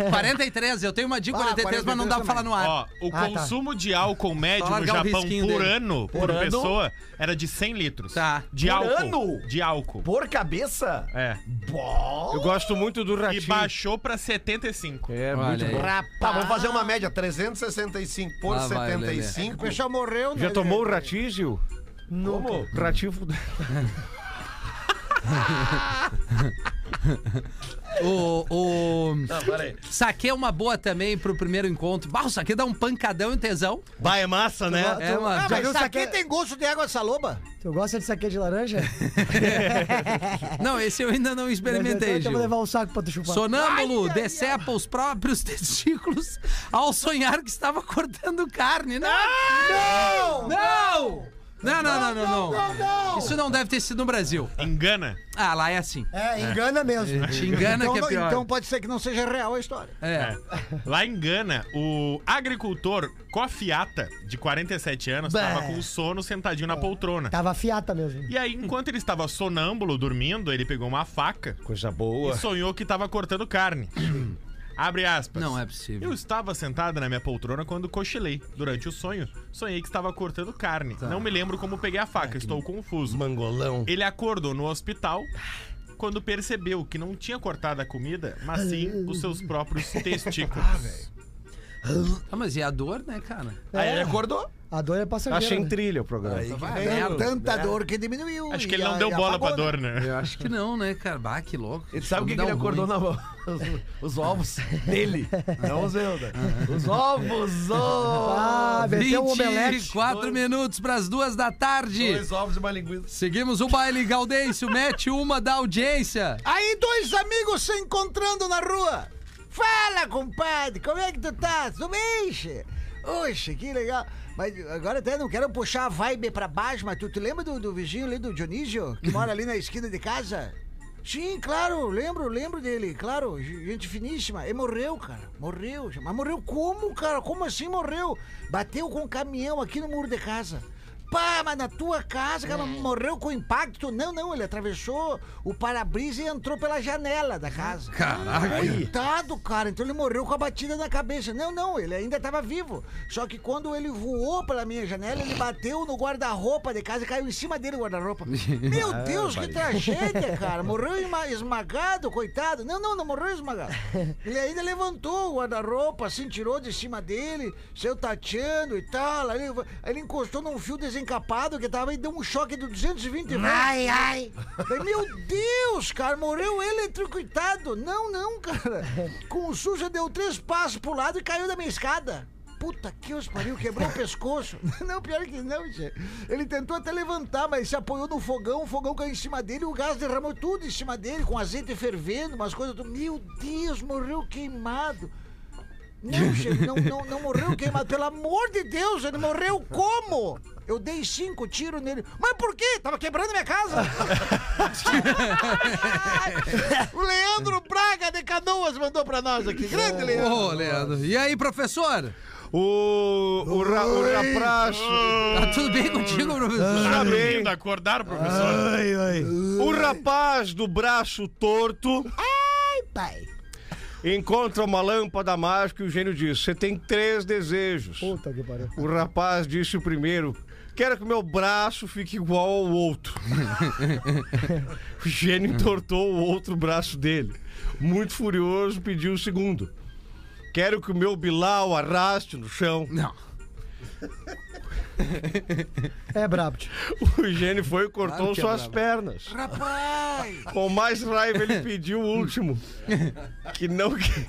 o 43, eu tenho uma dica Ah, 43, mas não dá pra 43 falar no ar. Ó, o Ah, tá. consumo de álcool médio no Japão por ano, por, ano? pessoa, era de 100 litros. Tá. De Por álcool. ano? De álcool. Por cabeça? É. Bom. Eu gosto muito do E ratinho. baixou pra 75. É, Olha muito. Rapaz. Tá, vamos fazer uma média. 365 por vai, 75. O pessoal morreu, né? Já tomou o ratinho, Gil? Como? Ratinho. O, o Não, peraí. saque é uma boa também pro primeiro encontro. Bah, o saque dá um pancadão e tesão. Bah, é massa, né? É, mano. Ah, Já mas viu aqui saque- tem gosto de água de saloba. Tu gosta de saque de laranja? Não, esse eu ainda não experimentei, Eu Gil. vou levar um saco pra tu chupar. Sonâmbulo decepa os próprios testículos ao sonhar que estava cortando carne. Não! Não! Não! Não, não, não, não, não. Isso não deve ter sido no Brasil. Engana. Ah, lá é assim. É, engana mesmo. Te engana Então, que é pior. então pode ser que não seja real a história. É. Lá em Gana, o agricultor Kofiata, de 47 anos, estava com sono sentadinho na poltrona. Tava fiata mesmo. E aí, enquanto ele estava sonâmbulo, dormindo, ele pegou uma faca Coisa boa. e sonhou que estava cortando carne. Abre aspas. Não é possível. Eu estava sentado na minha poltrona quando cochilei. Durante o sonho, sonhei que estava cortando carne. Tá. Não me lembro como peguei a faca, estou confuso. Mangolão. Ele acordou no hospital quando percebeu que não tinha cortado a comida, mas sim os seus próprios testículos. Ah, mas e a dor, né, cara? Aí ele acordou. A dor é passageira. Achei em né? trilha o programa. Aí Vai, merda. Tanta dor que diminuiu. Acho que ele não a- deu bola apagou, pra dor, né? Eu acho que não, né, cara? Bah, que louco. Ele sabe o que, que ele acordou ruim. na mão? Os, os ovos dele. Não os meus, né? Os ovos! Oh! Ah, meteu um omelete. 24 minutos pras duas da tarde. Dois ovos e uma linguiça. Seguimos o baile Gaudêncio, mete uma da audiência. Aí dois amigos se encontrando na rua. Fala, compadre, como é que tu tá? Bem, che? Oxe, que legal. Mas agora até não quero puxar a vibe pra baixo, mas tu te lembra do, do vizinho ali do Dionísio, que mora ali na esquina de casa? Sim, claro, lembro, lembro dele, claro, gente finíssima. Ele morreu, cara, morreu. Mas morreu como, cara? Como assim morreu? Bateu com um caminhão aqui no muro de casa. Pá, mas na tua casa, cara, morreu com impacto? Não, não, ele atravessou o para-brisa e entrou pela janela da casa. Caraca. Coitado, cara, então ele morreu com a batida na cabeça. Não, não, ele ainda estava vivo. Só que quando ele voou pela minha janela, ele bateu no guarda-roupa de casa e caiu em cima dele o guarda-roupa. Meu Deus, que tragédia, cara. Morreu esma- esmagado, coitado. Não, não, não morreu esmagado. Ele ainda levantou o guarda-roupa, assim, tirou de cima dele, saiu tateando e tal. Aí ele, ele encostou num fio desenhado encapado que tava e deu um choque de 220 volts. Ai, ai. Daí, meu Deus, cara, morreu eletrocutado. Não, não, cara. Com o sujo deu três passos pro lado e caiu da minha escada. Puta que os pariu, quebrou o pescoço. Não, pior que não, tchê. Ele tentou até levantar, mas se apoiou no fogão, o fogão caiu em cima dele, o gás derramou tudo em cima dele, com azeite fervendo, umas coisas. do- Meu Deus, morreu queimado. Não, chefe, não, não, não morreu queimado. Pelo amor de Deus, ele morreu como? Eu dei cinco tiros nele. Mas por quê? Tava quebrando minha casa. o Leandro Braga de Canoas mandou pra nós aqui. Grande Leandro. Ô, Leandro. E aí, professor? O, o, ra, o rapracho. Tá tudo bem contigo, professor? Tá bem. Ainda acordaram, professor? Ai, ai. O rapaz do braço torto Pai. Encontra uma lâmpada mágica e o gênio diz: Você tem três desejos. Puta que pariu. O rapaz disse o primeiro: Quero que meu braço fique igual ao outro. o gênio entortou o outro braço dele. Muito furioso, pediu o segundo: Quero que o meu Bilal arraste no chão. Não. É brabo. tio. O gênio foi e cortou Claro é suas brabo. pernas. Rapaz! Com mais raiva, ele pediu o último: Que não, que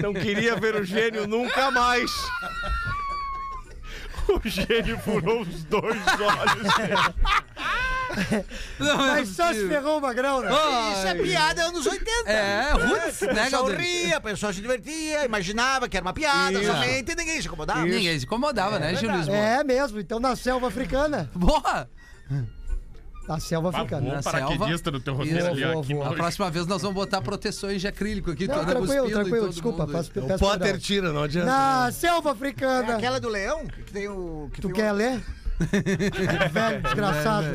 não queria ver o gênio nunca mais. O gênio furou os dois olhos dele. Não, Mas só se ferrou o magrão, né? Isso é piada anos 80. É, roots, O né, pessoal Galdêncio? ria, o pessoal se divertia, imaginava que era uma piada Isso. somente e ninguém se incomodava. Ninguém se incomodava, né, Gil Lisboa? É mesmo, então na selva africana. Boa! Na selva africana. vou Na paraquedista do teu roteiro Isso. ali, ó. Vou, vou. A próxima vez nós vamos botar proteções de acrílico aqui, Não, toda tranquilo, tranquilo, desculpa. mundo. Peço, O peço Potter perdão. tira, não adianta. Na selva É africana. aquela do leão, que tem o... Que Tu tem quer o... ler? Velho, desgraçado.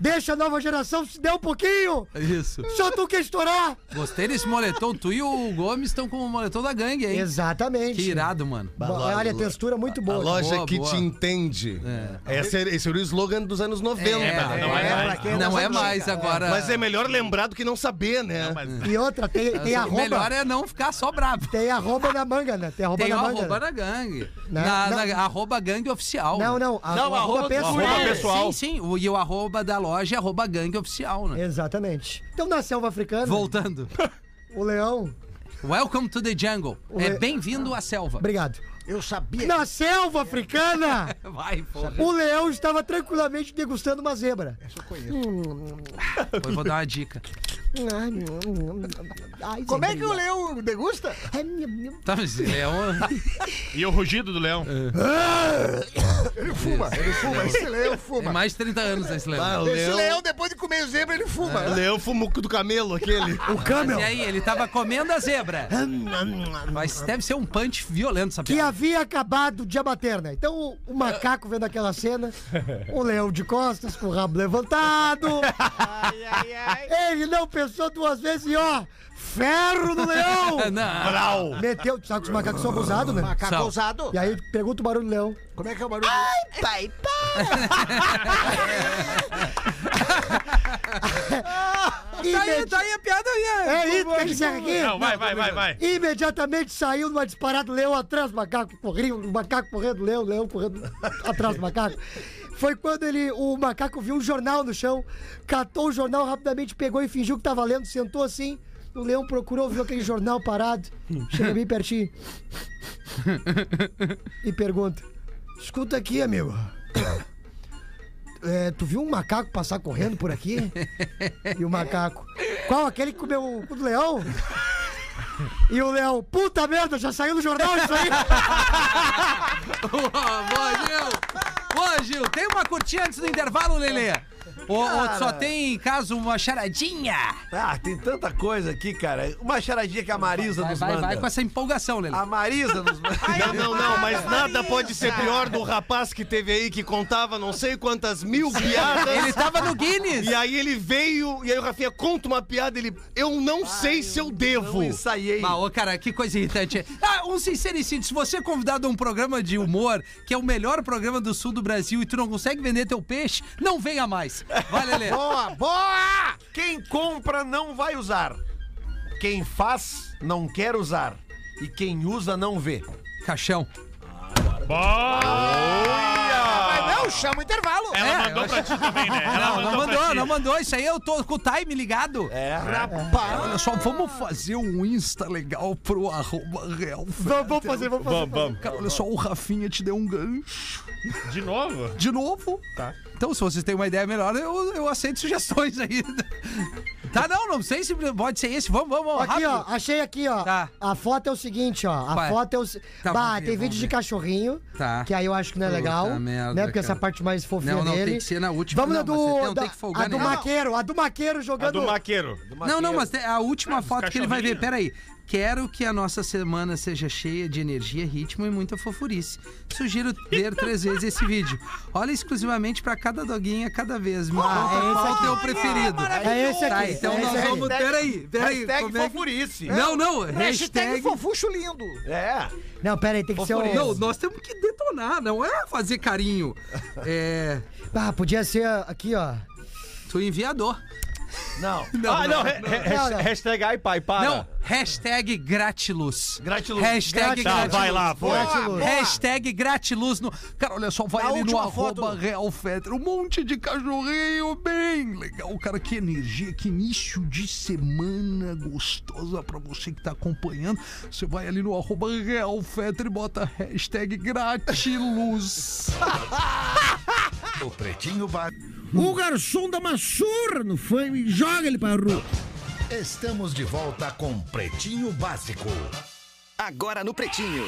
Deixa a nova geração se der um pouquinho. Isso. Só tu quer estourar. Gostei desse moletom. Tu e o Gomes estão com o moletom da gangue, hein? Exatamente. Que irado, mano. Ba- Olha, a textura muito A boa. loja Boa, que boa. te entende. Esse, era- esse era o slogan dos anos 90. É, não é pra mais. quem Não é mais agora. Mas é melhor lembrar do que não saber, né? Mas- E outra, tem, tem O arroba. melhor é não ficar só bravo. Tem arroba na manga, né? Tem arroba Tem o na manga. arroba né? na gangue. Não, na, não. na- arroba gangue oficial. Não, né? não. A, Não, arroba arroba- pessoal. arroba pessoal. Sim, sim. O, e o arroba da loja é arroba gangue oficial, né? Exatamente. Então, na selva africana, Voltando. o leão. Welcome to the jungle. É Le- bem-vindo à selva. Obrigado. Eu sabia. Na selva africana, Vai, porra. o leão estava tranquilamente degustando uma zebra. Eu vou dar uma dica. Ai, Como é que o leão degusta? Tá, mas é um... E o rugido do leão? Ele fuma, ele fuma. Esse leão Tem fuma. mais de 30 anos esse leão. Ah, o Esse leão, leão, depois de comer zebra, ele fuma. o leão fumuco do camelo, aquele. O camel, E aí, ele tava comendo a zebra. Mas deve ser um punch violento essa que havia acabado de abater, né? Então, o, macaco vendo aquela cena, o leão de costas, com o rabo levantado. Ele não pensou duas vezes e, ó, ferro no leão! Não. Brau. Meteu, tu sabe que os macacos são abusados, né? Macaco Sal. ousado. E aí pergunta o barulho do leão. Como é que é o barulho? Pai, Tá aí, tá aí a piada aí. É isso que ele encerra aqui? Não, vai, vai, vai, vai. Imediatamente saiu numa disparada, o leão atrás do macaco, corria, o macaco correndo, o leão, o leão correndo atrás do macaco. Foi quando ele, o macaco viu um jornal no chão, catou o jornal rapidamente, pegou e fingiu que tava lendo, sentou assim. O leão procurou, viu aquele jornal parado, chega bem pertinho e pergunta: Escuta aqui, amigo. É, tu viu um macaco passar correndo por aqui? E o macaco, qual aquele que comeu o cu do leão? E o leão, puta merda, já saiu no jornal isso aí? Boa, Gil. Boa, Gil. Tem uma curtinha antes do intervalo, Lelê? Ou, ou só tem, em caso, uma charadinha? Ah, tem tanta coisa aqui, cara. Uma charadinha que a Marisa Vai, nos vai, manda. vai com essa empolgação, Lelê. A Marisa nos manda. Não, não, não, mas nada pode ser pior do rapaz que teve aí que contava não sei quantas mil piadas. Ele tava no Guinness. E aí ele veio, e aí o Rafinha conta uma piada, ele. Eu não sei se eu devo. Não ensaiei. Mas, ô, cara, que coisa irritante. Ah, um sincericídio. Se você é convidado a um programa de humor, que é o melhor programa do sul do Brasil, e tu não consegue vender teu peixe, não venha mais. Vai, Lelê. Boa, boa! Quem compra não vai usar. Quem faz não quer usar. E quem usa não vê. Caixão. Boa! Mas não, chama o intervalo. Ela É, mandou eu pra ti também, né? Ela Não, não pra mandou, ti. não mandou. Isso aí eu tô com o time ligado. É. Olha só, vamos fazer um Insta legal pro arroba Real Vamos, vamos fazer, vamos fazer. Vamos, vamos. Cara, olha só, o Rafinha te deu um gancho. De novo? De novo? Tá. Então, se vocês têm uma ideia melhor, eu, eu aceito sugestões aí. Tá, não, não sei se pode ser esse. Vamos, vamos, Aqui, rápido. ó, achei aqui, ó. Tá. A foto é o seguinte, ó. A Vai. foto é o. Tá, bah, vamos ver, tem vamos vídeo de cachorrinho. Tá. Que aí eu acho que não é Puta legal. merda, né? Porque essa cara. parte mais fofinha Não, não, dele. tem que ser na última. Vamos Não, na do. não da- tem que folgar a do maqueiro, a do maqueiro A jogando. do maqueiro. Não, não, mas tem a última Ah, foto que ele vai ver. Peraí. Quero que a nossa semana seja cheia de energia, ritmo e muita fofurice. Sugiro ver três vezes esse vídeo. Olha exclusivamente pra cada doguinha cada vez. Me Ah, conta é esse qual o aqui. teu preferido. É esse Tá, aqui. então é nós esse aí. vamos. Peraí, peraí. Hashtag como é que- fofurice. Não, não. Hashtag Hashtag. fofucho lindo. É. Não, pera aí, tem que ser o. Não, nós temos que detonar, não é fazer carinho. É. Ah, podia ser aqui, ó. Tu enviador. Não. ah, não, re- re- não, não. hashtag ai pai, para. Não, hashtag gratiluz. Gratiluz. Hashtag Gratiluz. Tá, vai lá, pô. Gratiluz. Hashtag gratiluz no. Cara, olha só, vai A ali no arroba foto. Real Fetter. Um monte de cachorrinho bem legal. Cara, que energia, que início de semana gostosa pra você que tá acompanhando. Você vai ali no arroba Real Fetter e bota hashtag gratiluz. O Pretinho Básico. O garçom dá uma surra no fã e joga ele pra rua. Estamos de volta com Pretinho Básico. Agora no Pretinho.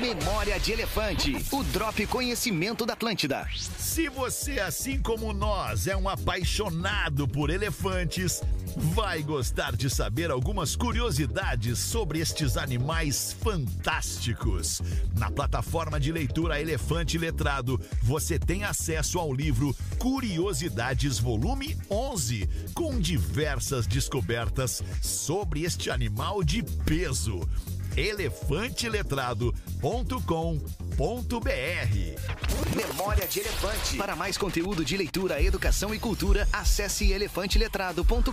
Memória de Elefante. O Drop Conhecimento da Atlântida. Se você, assim como nós, é um apaixonado por elefantes, vai gostar de saber algumas curiosidades sobre estes animais fantásticos. Na plataforma de leitura Elefante Letrado, você tem acesso ao livro Curiosidades Volume 11, com diversas descobertas sobre este animal de peso elefanteletrado.com.br. Memória de Elefante. Para mais conteúdo de leitura, educação e cultura, acesse elefanteletrado.com.br.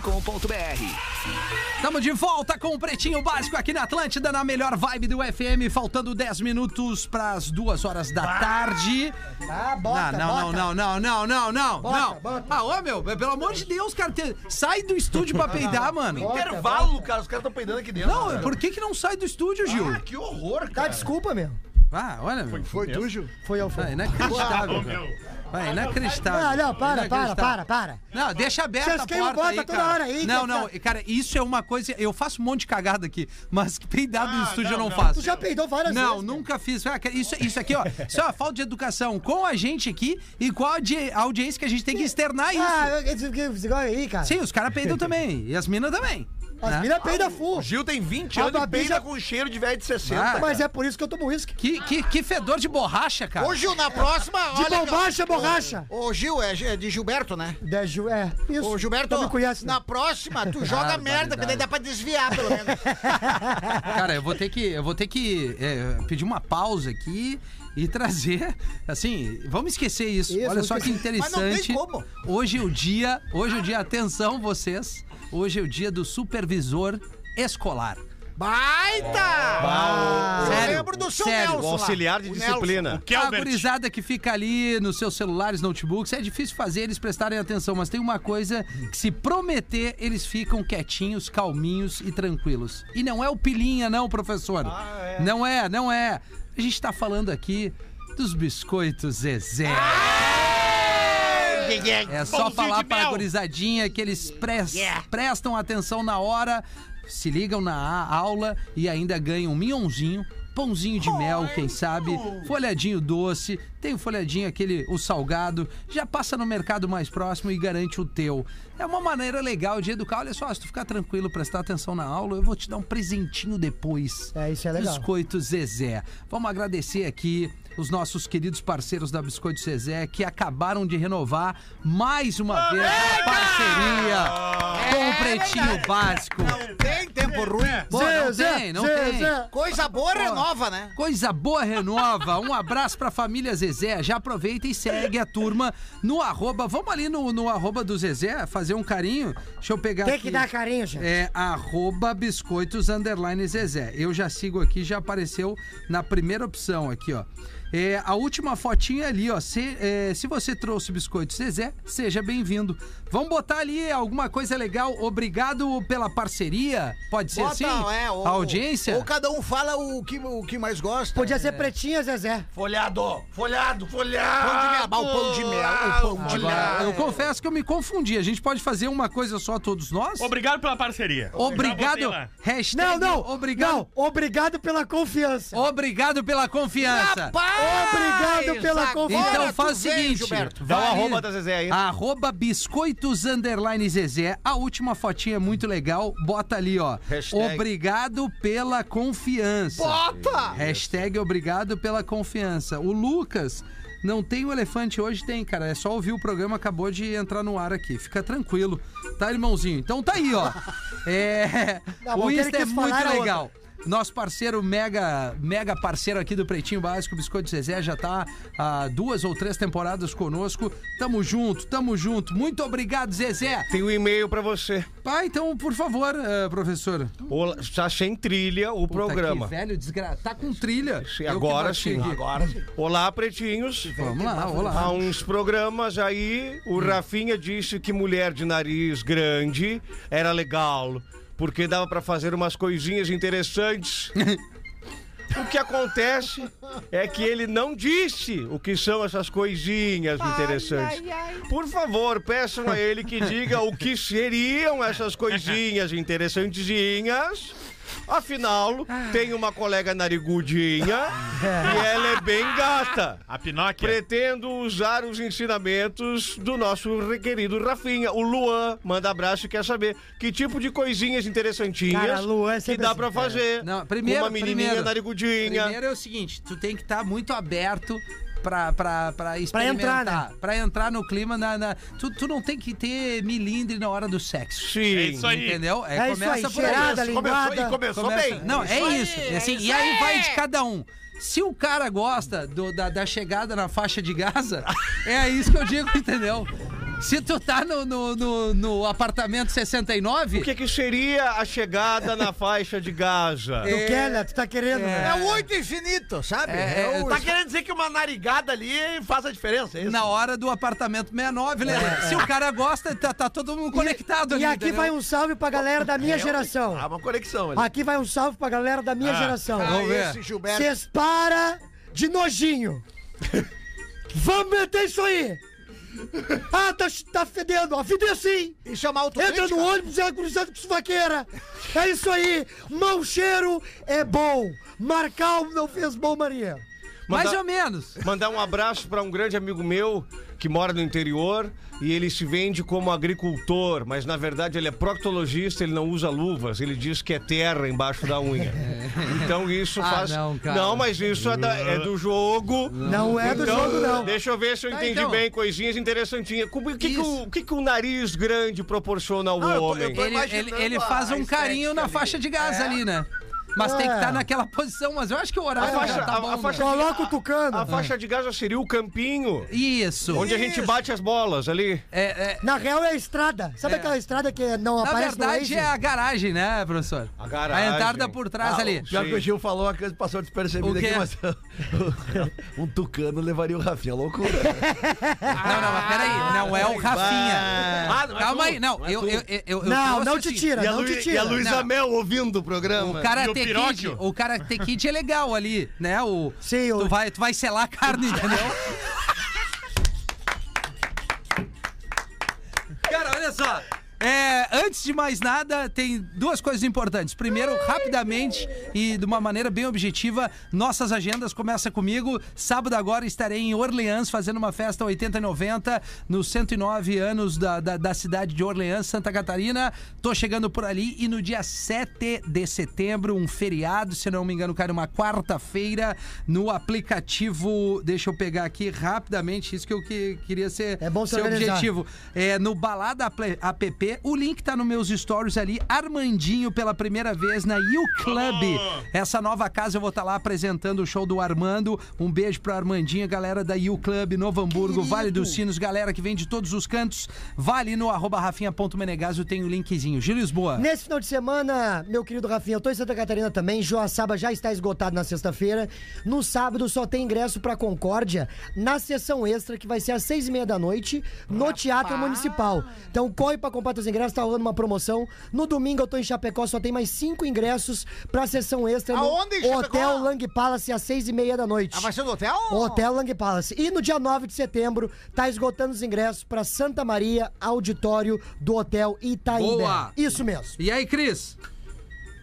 Estamos de volta com o Pretinho Básico aqui na Atlântida, na melhor vibe do FM. Faltando 10 minutos para as 2 horas da tarde. Ah, bota, não, não, não, não, não, não, não, Bota, não. bota. Ah, ô meu, pelo amor de Deus, cara, te- sai do estúdio pra peidar, mano. Intervalo, cara. Os caras estão peidando aqui dentro. Não, cara. por que que não sai do estúdio, Gil? Ah, que horror, Tá, cara. desculpa, meu. Ah, olha, meu. Foi tu, Gil? Foi eu, Ah, foi. inacreditável, cara. Ah, inacreditável. Ah, não, para, para, para, para. Não, deixa aberta Vocês a porta bota aí, toda cara. hora aí, Não, não, ficar- cara, isso é uma coisa... Eu faço um monte de cagada aqui, mas peidar no Ah, estúdio eu não, não não. faço. Tu já peidou várias Não, vezes. nunca fiz. Ah, Isso, isso aqui, ó. Isso é uma falta de educação com a gente aqui e com a audi- a audiência que a gente tem que externar isso. Ah, negócio aí, cara. Sim, os caras peidam também. E as minas também. As né? minas peidam full. O Gil tem 20 A anos e peida já- com cheiro de velho de 60. Ah, Mas é por isso que eu tomo uísque. Que, que, que fedor de borracha, cara. Ô, Gil, na próxima. De olha bombacha, borracha. Ô, Gil, é é de Gilberto, né? De Ju- É, isso. Ô, Gilberto, Tu me conhece, né? na próxima, tu joga merda, porque daí dá pra desviar, pelo menos. Cara, eu vou ter que, eu vou ter que é, pedir uma pausa aqui e trazer, assim, vamos esquecer isso. Isso, Olha só que esquecer. Mas não tem interessante. como. Hoje é o dia, hoje é o dia, atenção vocês, hoje é o dia do supervisor escolar. Baita! Eu Sério, lembro do seu sério. Nelson O lá. auxiliar de O disciplina. A Kelbert. gurizada que fica ali nos seus celulares, notebooks, é difícil fazer eles prestarem atenção, mas tem uma coisa que se prometer, eles ficam quietinhos, calminhos e tranquilos. E não é o pilinha, não, professor. Não é, não é. A gente tá falando aqui dos biscoitos Zezé. É só Pãozinho falar pra mel. gurizadinha que eles pres- prestam atenção na hora, se ligam na a- aula e ainda ganham um minhonzinho. Pãozinho de mel, quem sabe, folhadinho doce, tem o folhadinho aquele, o salgado, já passa no mercado mais próximo e garante o teu. É uma maneira legal de educar. Olha só, se tu ficar tranquilo, prestar atenção na aula, eu vou te dar um presentinho depois. É, isso é legal. Biscoito Zezé. Vamos agradecer aqui os nossos queridos parceiros da Biscoito Zezé que acabaram de renovar mais uma vez a parceria com o Pretinho Básico. Não tem tempo ruim. Pô, não tem, não tem. Coisa boa renova, né? Coisa boa renova. Um abraço pra família Zezé. Já aproveita e segue a turma no arroba. Vamos ali no, no arroba do Zezé fazer um carinho. Deixa eu pegar Tem aqui. que dar carinho, gente. É arroba biscoitos underline Zezé. Eu já sigo aqui, já apareceu na primeira opção aqui, ó. É, a última fotinha ali, ó. Se, é, se você trouxe biscoito Zezé, seja bem-vindo. Vamos botar ali alguma coisa legal. Obrigado pela parceria. Pode ser Bota, assim? é, ou- a audiência? Ou cada um fala o que, o que mais gosta. Podia ser pretinha, Zezé. Folhado, folhado, folhado. Pão de mel, ah, o pão de mel, o pão de Agora, mel. eu confesso que eu me confundi. A gente pode fazer uma coisa só todos nós? Obrigado pela parceria. Obrigado. lá. Hashtag Não, não. Obrigado. Não, obrigado pela confiança. Obrigado pela confiança. Obrigado pela confiança. Então faz o vem, seguinte. Gilberto. Dá o arroba da Zezé aí. Arroba biscoitos underline Zezé. A última fotinha é muito legal. Bota ali, ó. Hashtag. Obrigado pela confiança. Bota! Hashtag obrigado pela confiança. O Lucas. Não tem o elefante hoje, tem, cara. É só ouvir o programa, acabou de entrar no ar aqui. Fica tranquilo. Tá, irmãozinho? Então tá aí, ó. É. Não, o Insta é muito legal. Nosso parceiro, mega, mega parceiro aqui do Pretinho Básico, Biscoito Zezé, já tá há duas ou três temporadas conosco. Tamo junto, tamo junto. Muito obrigado, Zezé. Tem um e-mail pra você. Pá, então, por favor, eh, professor. Olá, Tá sem trilha o Puta, programa. Que velho desgra... Tá com trilha. Sim, agora sim. aqui. Agora sim. Olá, pretinhos. Vamos lá, Há olá. uns programas aí, o Rafinha disse que mulher de nariz grande era legal, porque dava pra fazer umas coisinhas interessantes. O que acontece é que ele não disse o que são essas coisinhas interessantes. Por favor, peçam a ele que diga o que seriam essas coisinhas interessantezinhas. Afinal, tem uma colega narigudinha e ela é bem gata. A Pinóquia. Pretendo usar os ensinamentos do nosso requerido Rafinha. O Luan manda abraço e quer saber que tipo de coisinhas interessantinhas Cara, Luan é que dá assim, pra fazer. Não, primeiro, com uma menininha primeiro, narigudinha. Primeiro é o seguinte, tu tem que estar muito aberto pra, pra, pra experimentar. entrar, né? Pra entrar no clima. Na, na- tu, tu não tem que ter milindre na hora do sexo. Sim. É isso aí. Entendeu? É isso aí, começa por aí. cheirada, Começou, linguada. e começou Começa- bem. Não, é isso. assim, e aí vai de cada um. Se o cara gosta do- da, da chegada na faixa de Gaza, é isso que eu digo, entendeu? Se tu tá no, no, no, no apartamento 69, O que, que seria a chegada na faixa de Gaza? Tu quer, né? Tu tá querendo, né? É o oito infinito, sabe? É, é, o... Tá querendo dizer que uma narigada ali faz a diferença, é isso? na hora do apartamento 69, lembra? Se o cara gosta, tá, tá todo mundo conectado ali. E aqui entendeu? vai um salve pra galera da minha geração. Há uma conexão ali. Aqui vai um salve pra galera da minha geração. Vamos ver. esse Gilberto. Vocês para de nojinho. Vamos meter isso aí. Ah, tá, tá fedendo. Ó, fedeu sim. Isso é uma Entra no ônibus e é cruzado com suvaqueira. É isso aí. Mau cheiro é bom. Marcal não fez bom, Maria. Mais Manda- ou menos. Mandar um abraço para um grande amigo meu que mora no interior e ele se vende como agricultor, mas na verdade ele é proctologista, ele não usa luvas, ele diz que é terra embaixo da unha. Então isso Ah, faz. não, cara. mas isso é, da- é do jogo. Não é do Então, jogo, não. Deixa eu ver se eu Tá, entendi então. bem, coisinhas interessantinhas. O que, que, o, o que que o nariz grande proporciona ao Ah, eu tô- homem? eu tô- Ele, ele, ele faz um carinho na ali. faixa de gás ali, né? Mas tem que estar naquela posição, mas eu acho que o horário A faixa- já tá a- bom. a né? faixa- Coloca o tucano. A faixa de Gaza seria o campinho, Isso. onde a gente bate as bolas ali. É, é, Na real é a estrada. Sabe É. aquela estrada que não na aparece no verdade é a garagem, né, professor? A garagem. A entrada por trás Ah, ali. Pior que o Gil falou uma coisa passou despercebida aqui, mas um tucano levaria o Rafinha à loucura. Não, não, mas peraí. Não é o Rafinha. Ah, não é Calma tu, aí. Não, não é eu, eu, eu, eu Não, não te assim, tira, não te tira. Luísa Mel ouvindo o programa. O Karate E o Kid, o Karate Kid é legal ali, né? O, Sim, o- tu, vai, tu vai selar a carne, entendeu? Cara, olha só. É, antes de mais nada, tem duas coisas importantes. Primeiro, rapidamente e de uma maneira bem objetiva, nossas agendas começa comigo. Sábado agora estarei em Orleans fazendo uma festa 80 e 90 nos 109 anos da, da, da cidade de Orleans, Santa Catarina. Tô chegando por ali e no dia 7 de setembro, um feriado, se não me engano, cai uma quarta-feira, no aplicativo. Deixa eu pegar aqui rapidamente, isso que eu que- queria ser, É bom se ser organizar. objetivo. É, no Balada App ver. O link tá nos meus stories ali. Armandinho pela primeira vez na You Club. Essa nova casa eu vou estar lá apresentando o show do Armando. Um beijo pro Armandinho, galera da You Club, Novo Hamburgo, Vale dos Sinos, galera que vem de todos os cantos. Vale no arroba rafinha.menegaso, tem o linkzinho. Gil Lisboa. Nesse final de semana, meu querido Rafinha, eu tô em Santa Catarina também. Joaçaba já está esgotado na sexta-feira. No sábado só tem ingresso pra Concórdia na sessão extra, que vai ser às seis e meia da noite, no Teatro Municipal. Então corre pra comprar teus ingressos, tá rolando uma promoção. No domingo eu tô em Chapecó, só tem mais cinco ingressos pra sessão extra no Aonde? Hotel Lang Palace às seis e meia da noite. Ah, vai ser no hotel? Hotel Lang Palace. E no dia 9 de setembro, tá esgotando os ingressos pra Santa Maria, auditório do Hotel Itaíba. Boa. Isso mesmo. E aí, Cris?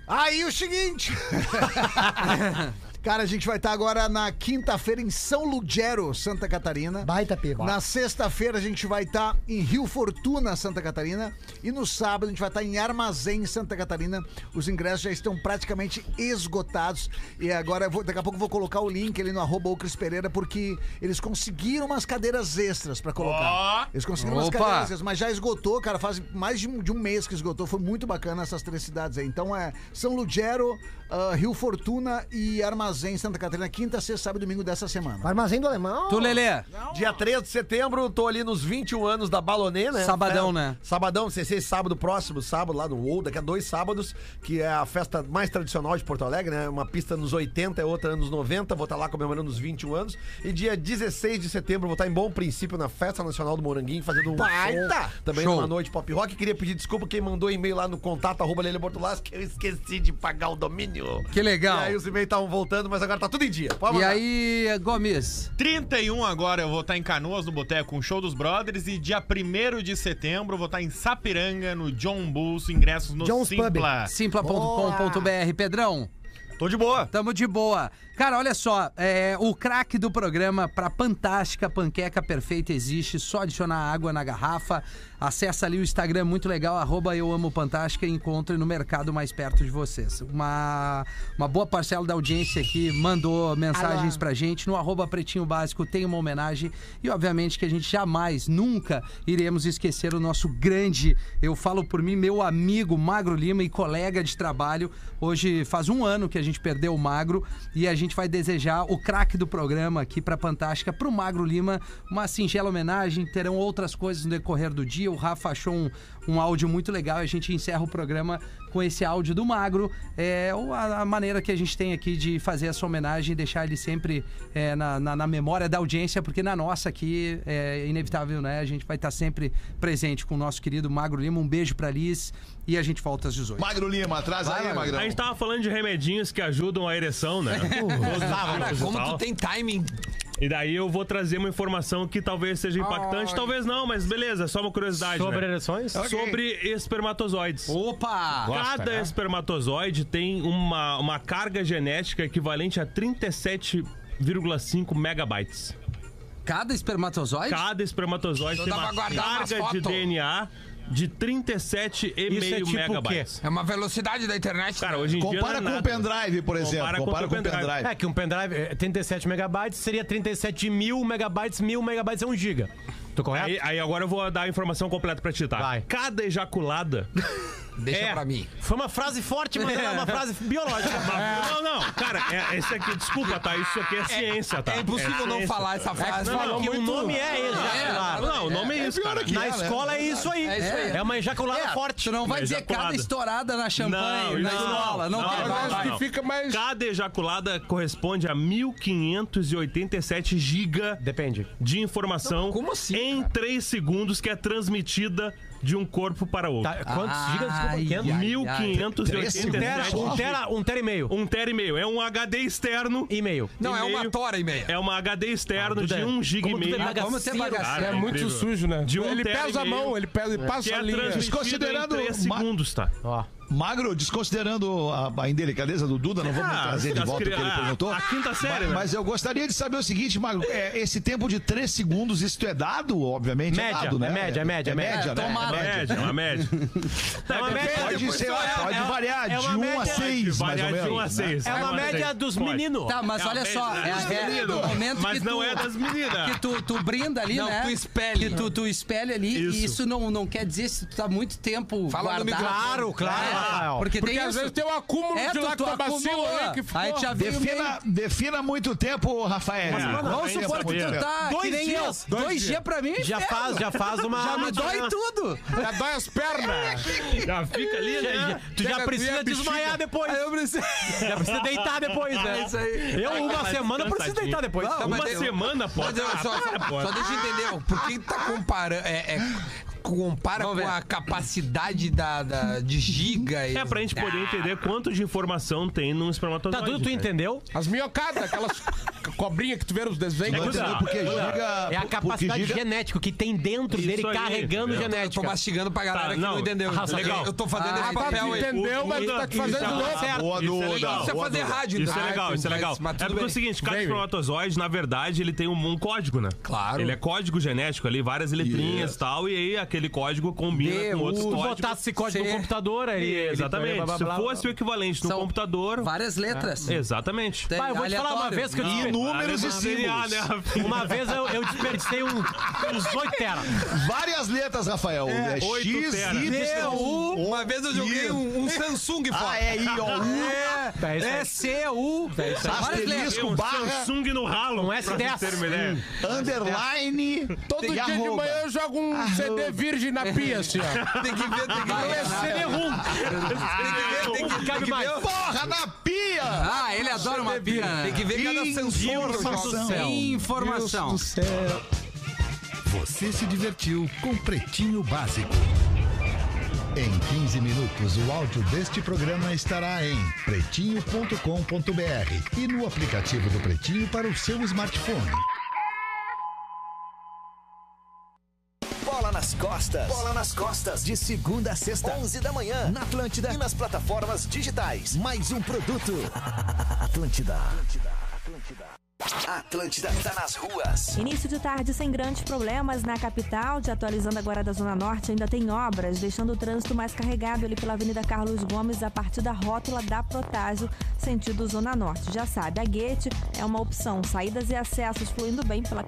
Aí o seguinte. Cara, a gente vai estar agora na quinta-feira em São Lugero, Santa Catarina. Baita pego. Na sexta-feira a gente vai estar em Rio Fortuna, Santa Catarina. E no sábado a gente vai estar em Armazém, Santa Catarina. Os ingressos já estão praticamente esgotados. E agora, eu vou- daqui a pouco eu vou colocar o link ali no arroba Pereira, porque eles conseguiram umas cadeiras extras pra colocar. Eles conseguiram umas Opa! cadeiras extras, mas já esgotou, cara. Faz mais de um, de um mês que esgotou. Foi muito bacana essas três cidades aí. Então é São Lugero, ah, Rio Fortuna e Armazém, Santa Catarina. Quinta, sexta, sábado e domingo dessa semana. Armazém do Alemão. Tu, Lelê? Dia 3 de setembro, tô ali nos 21 anos da Balonê, né? Sabadão, Fe- né? Sabadão, CC, sábado próximo, sábado lá no UOL, daqui a dois sábados, que é a festa mais tradicional de Porto Alegre, né? Uma pista nos 80 e outra nos 90, vou estar lá comemorando os 21 anos. E dia 16 de setembro, vou estar em Bom Princípio, na Festa Nacional do Moranguinho, fazendo um Baita! som também Show. numa noite pop rock. Queria pedir desculpa quem mandou e-mail lá no contato, arroba Lele Bortolassi, que eu esqueci de pagar o domínio. Que legal. E aí os e-mails estavam voltando, mas agora tá tudo em dia. Pode E mandar. aí, Gomes? 31 agora eu vou estar em Canoas, no Boteco, com o show dos Brothers. E dia 1 de setembro eu vou estar em Sapiranga, no John Bulls, ingressos no John's Pub. Simpla. Simpla.com.br. Pedrão? Tô de boa. Tamo de boa. Cara, olha só, é, o craque do programa pra Fantástica Panqueca Perfeita existe, só adicionar água na garrafa. Acessa ali o Instagram, muito legal, arroba eu amo Fantástica e encontre no mercado mais perto de vocês. Uma, uma boa parcela da audiência aqui mandou mensagens pra gente. No arroba Pretinho Básico tem uma homenagem e obviamente que a gente jamais, nunca iremos esquecer o nosso grande, eu falo por mim, meu amigo Magro Lima e colega de trabalho. Hoje faz um ano que a gente perdeu o Magro e a gente vai desejar o craque do programa aqui pra Fantástica, pro Magro Lima, uma singela homenagem. Terão outras coisas no decorrer do dia. O Rafa achou um, um áudio muito legal e a gente encerra o programa com esse áudio do Magro. É a, a maneira que a gente tem aqui de fazer essa homenagem e deixar ele sempre é, na, na- na memória da audiência, porque na nossa aqui é inevitável, né? A gente vai estar sempre presente com o nosso querido Magro Lima. Um beijo pra Liz e a gente volta às 18. Magro Lima, atrás aí, Magrão. A gente tava falando de remedinhos que ajudam a ereção, né? Todos os tipos e tal. timing. E daí eu vou trazer uma informação que talvez seja impactante, talvez não, mas beleza, só uma curiosidade. Sobre né? ereções? Sobre espermatozoides. Opa! Cada né? espermatozoide tem uma, uma carga genética equivalente a 37,5 megabytes. Cada espermatozoide? Cada espermatozoide tem dá uma carga de. DNA de 37,5 Isso é tipo o quê? megabytes. É uma velocidade da internet. Cara, hoje em dia Compara não é com o nada. pendrive, por exemplo. Compara com Compara o com o pendrive. pendrive. É que um pendrive, é, 37 megabytes seria 37 mil megabytes, mil megabytes é um giga. Tô correto? Aí, aí agora eu vou dar a informação completa pra ti, tá? Vai. Cada ejaculada. Deixa É. pra mim. Foi uma frase forte, mas é uma frase biológica. Não, não, cara, é, esse aqui, desculpa, tá? Isso aqui é ciência, tá? É impossível não ciência. falar essa frase. não, Porque o nome é ejacular. Não, o nome é, isso, cara. Na escola é isso aí. É isso aí. É uma ejaculada forte. Tu não vai dizer cada estourada na champanhe Não, na escola. Não, não, não, não. fica mais. Cada ejaculada corresponde a 1587 giga Depende. de informação como assim, em 3 segundos que é transmitida de um corpo para outro. Tá, quantos gigas? Desculpa, Ai, 500? ai, 1587 Um tera, um tera, um tera e meio. Um tera e meio. É um HD externo. E-mail. Não, é uma tora e meia. É uma HD externo de Duda, 1 giga e como tu meio. é Como você é bagaceiro. Cara, É muito incrível. sujo, né? De um ele pesa e a meio. mão, ele pesa, ele passa Que a é linha. em 3 segundos, tá? Ó. Magro, desconsiderando a, a indelicadeza do Duda, não vamos Ah, trazer de volta o que ele cri- a- perguntou. a quinta série, mas, né? mas eu gostaria de saber o seguinte, Magro, é, esse tempo de 3 segundos, isso é dado, obviamente. Média, é, dado, né? é média, é média, é é média. média, né? Uma média, uma média. É uma média. Pode, ser, pode variar é de uma 1 a média- 6, mais ou variar menos. de 1 a né? 6. É uma média dos meninos. Tá, mas É a olha só, média é, dos é meninos. o momento Mas que não tu, é das meninas. Que tu, tu brinda ali, Não, né? tu espelha. Que tu, tu espelha ali e isso não, não quer dizer se tu tá muito tempo Fala guardado. Claro, claro, É, Rafael. porque, Porque tem às isso. vezes tem um acúmulo É, de lactobacilo aí que ficou... Aí já veio meio... Defina, defina muito tempo, Rafael. É, Vamos supor que tu tá Dois que nem dias. eu. Dois Dois, dias. dias pra mim é Já inferno. faz, já faz uma. Já me dói tudo. Já dói as pernas. Já fica ali, né? tu já precisa desmaiar depois. Aí eu preciso... Já precisa deitar depois, né? É isso aí. Eu, uma semana, eu preciso deitar depois. Uma semana, Ah, pô. só deixa eu entender, por que tá comparando. É, é, compara Vamos com ver. a capacidade da, da- de giga. e- É pra gente poder entender quanto de informação tem num espermatozoide. Tá, Dudu, tu cara. entendeu? As minhocadas, aquelas cobrinhas que tu vê nos desenhos. Não entendeu porque giga... É a porque capacidade giga- genética que tem dentro Isso dele aí, carregando entendeu? Eu tô genética. mastigando pra galera Tá, que não, não. entendeu. Ah, legal. Eu tô fazendo Ah, esse tá, papel tu aí. entendeu, mas tu tá te fazendo Isso é louco. Boa, Isso é Duda. legal. Isso é Boa, fazer Duda. rádio, Isso é legal, isso é legal. mas é tudo porque é o seguinte, cada Vem, espermatozoide, na verdade, ele tem um, um código, né? Claro. Ele é código genético ali, várias letrinhas e tal, e aí aquele código combina D, com outros U, Se códigos. botasse esse código no C. computador, aí. ele- Exatamente. blá, blá, Se blá, blá. fosse o equivalente no computador. Várias letras. Exatamente. Tem Pai, eu vou te falar uma aleatório. vez que eu desper- números e símbolos. né? Uma vez eu, eu desperdicei um, uns 8 tera. Várias letras, Rafael. É, oito X. Y, D-U, uma vez eu joguei um, um Samsung fora. Ah, é I, ó, U, Tá, isso aí. É C, U. Várias letras. asterisco, um barra, Samsung no ralo. Um pra S10. vocês terem uma ideia. underline Todo e dia de manhã eu jogo um CD virgem na pia, assim, ó. Tem que ver, tem que ver. CD-ROM. Tem que ver, tem que, tem Cabe que mais. ver. Porra, na pia! Ah, ele adora uma pia. Tem que ver cada jogo. Informação. Você se divertiu com Pretinho Básico. Em 15 minutos, o áudio deste programa estará em pretinho.com.br e no aplicativo do Pretinho para o seu smartphone. Nas costas. Bola nas costas. De segunda a sexta, 11 da manhã. Na Atlântida e nas plataformas digitais. Mais um produto. Atlântida. Atlântida. Atlântida. Atlântida tá nas ruas. Início de tarde sem grandes problemas na capital. Te atualizando agora da Zona Norte, ainda tem obras, deixando o trânsito mais carregado ali pela Avenida Carlos Gomes, a partir da rótula da Protásio, sentido Zona Norte. Já sabe, a Guete é uma opção. Saídas e acessos fluindo bem pela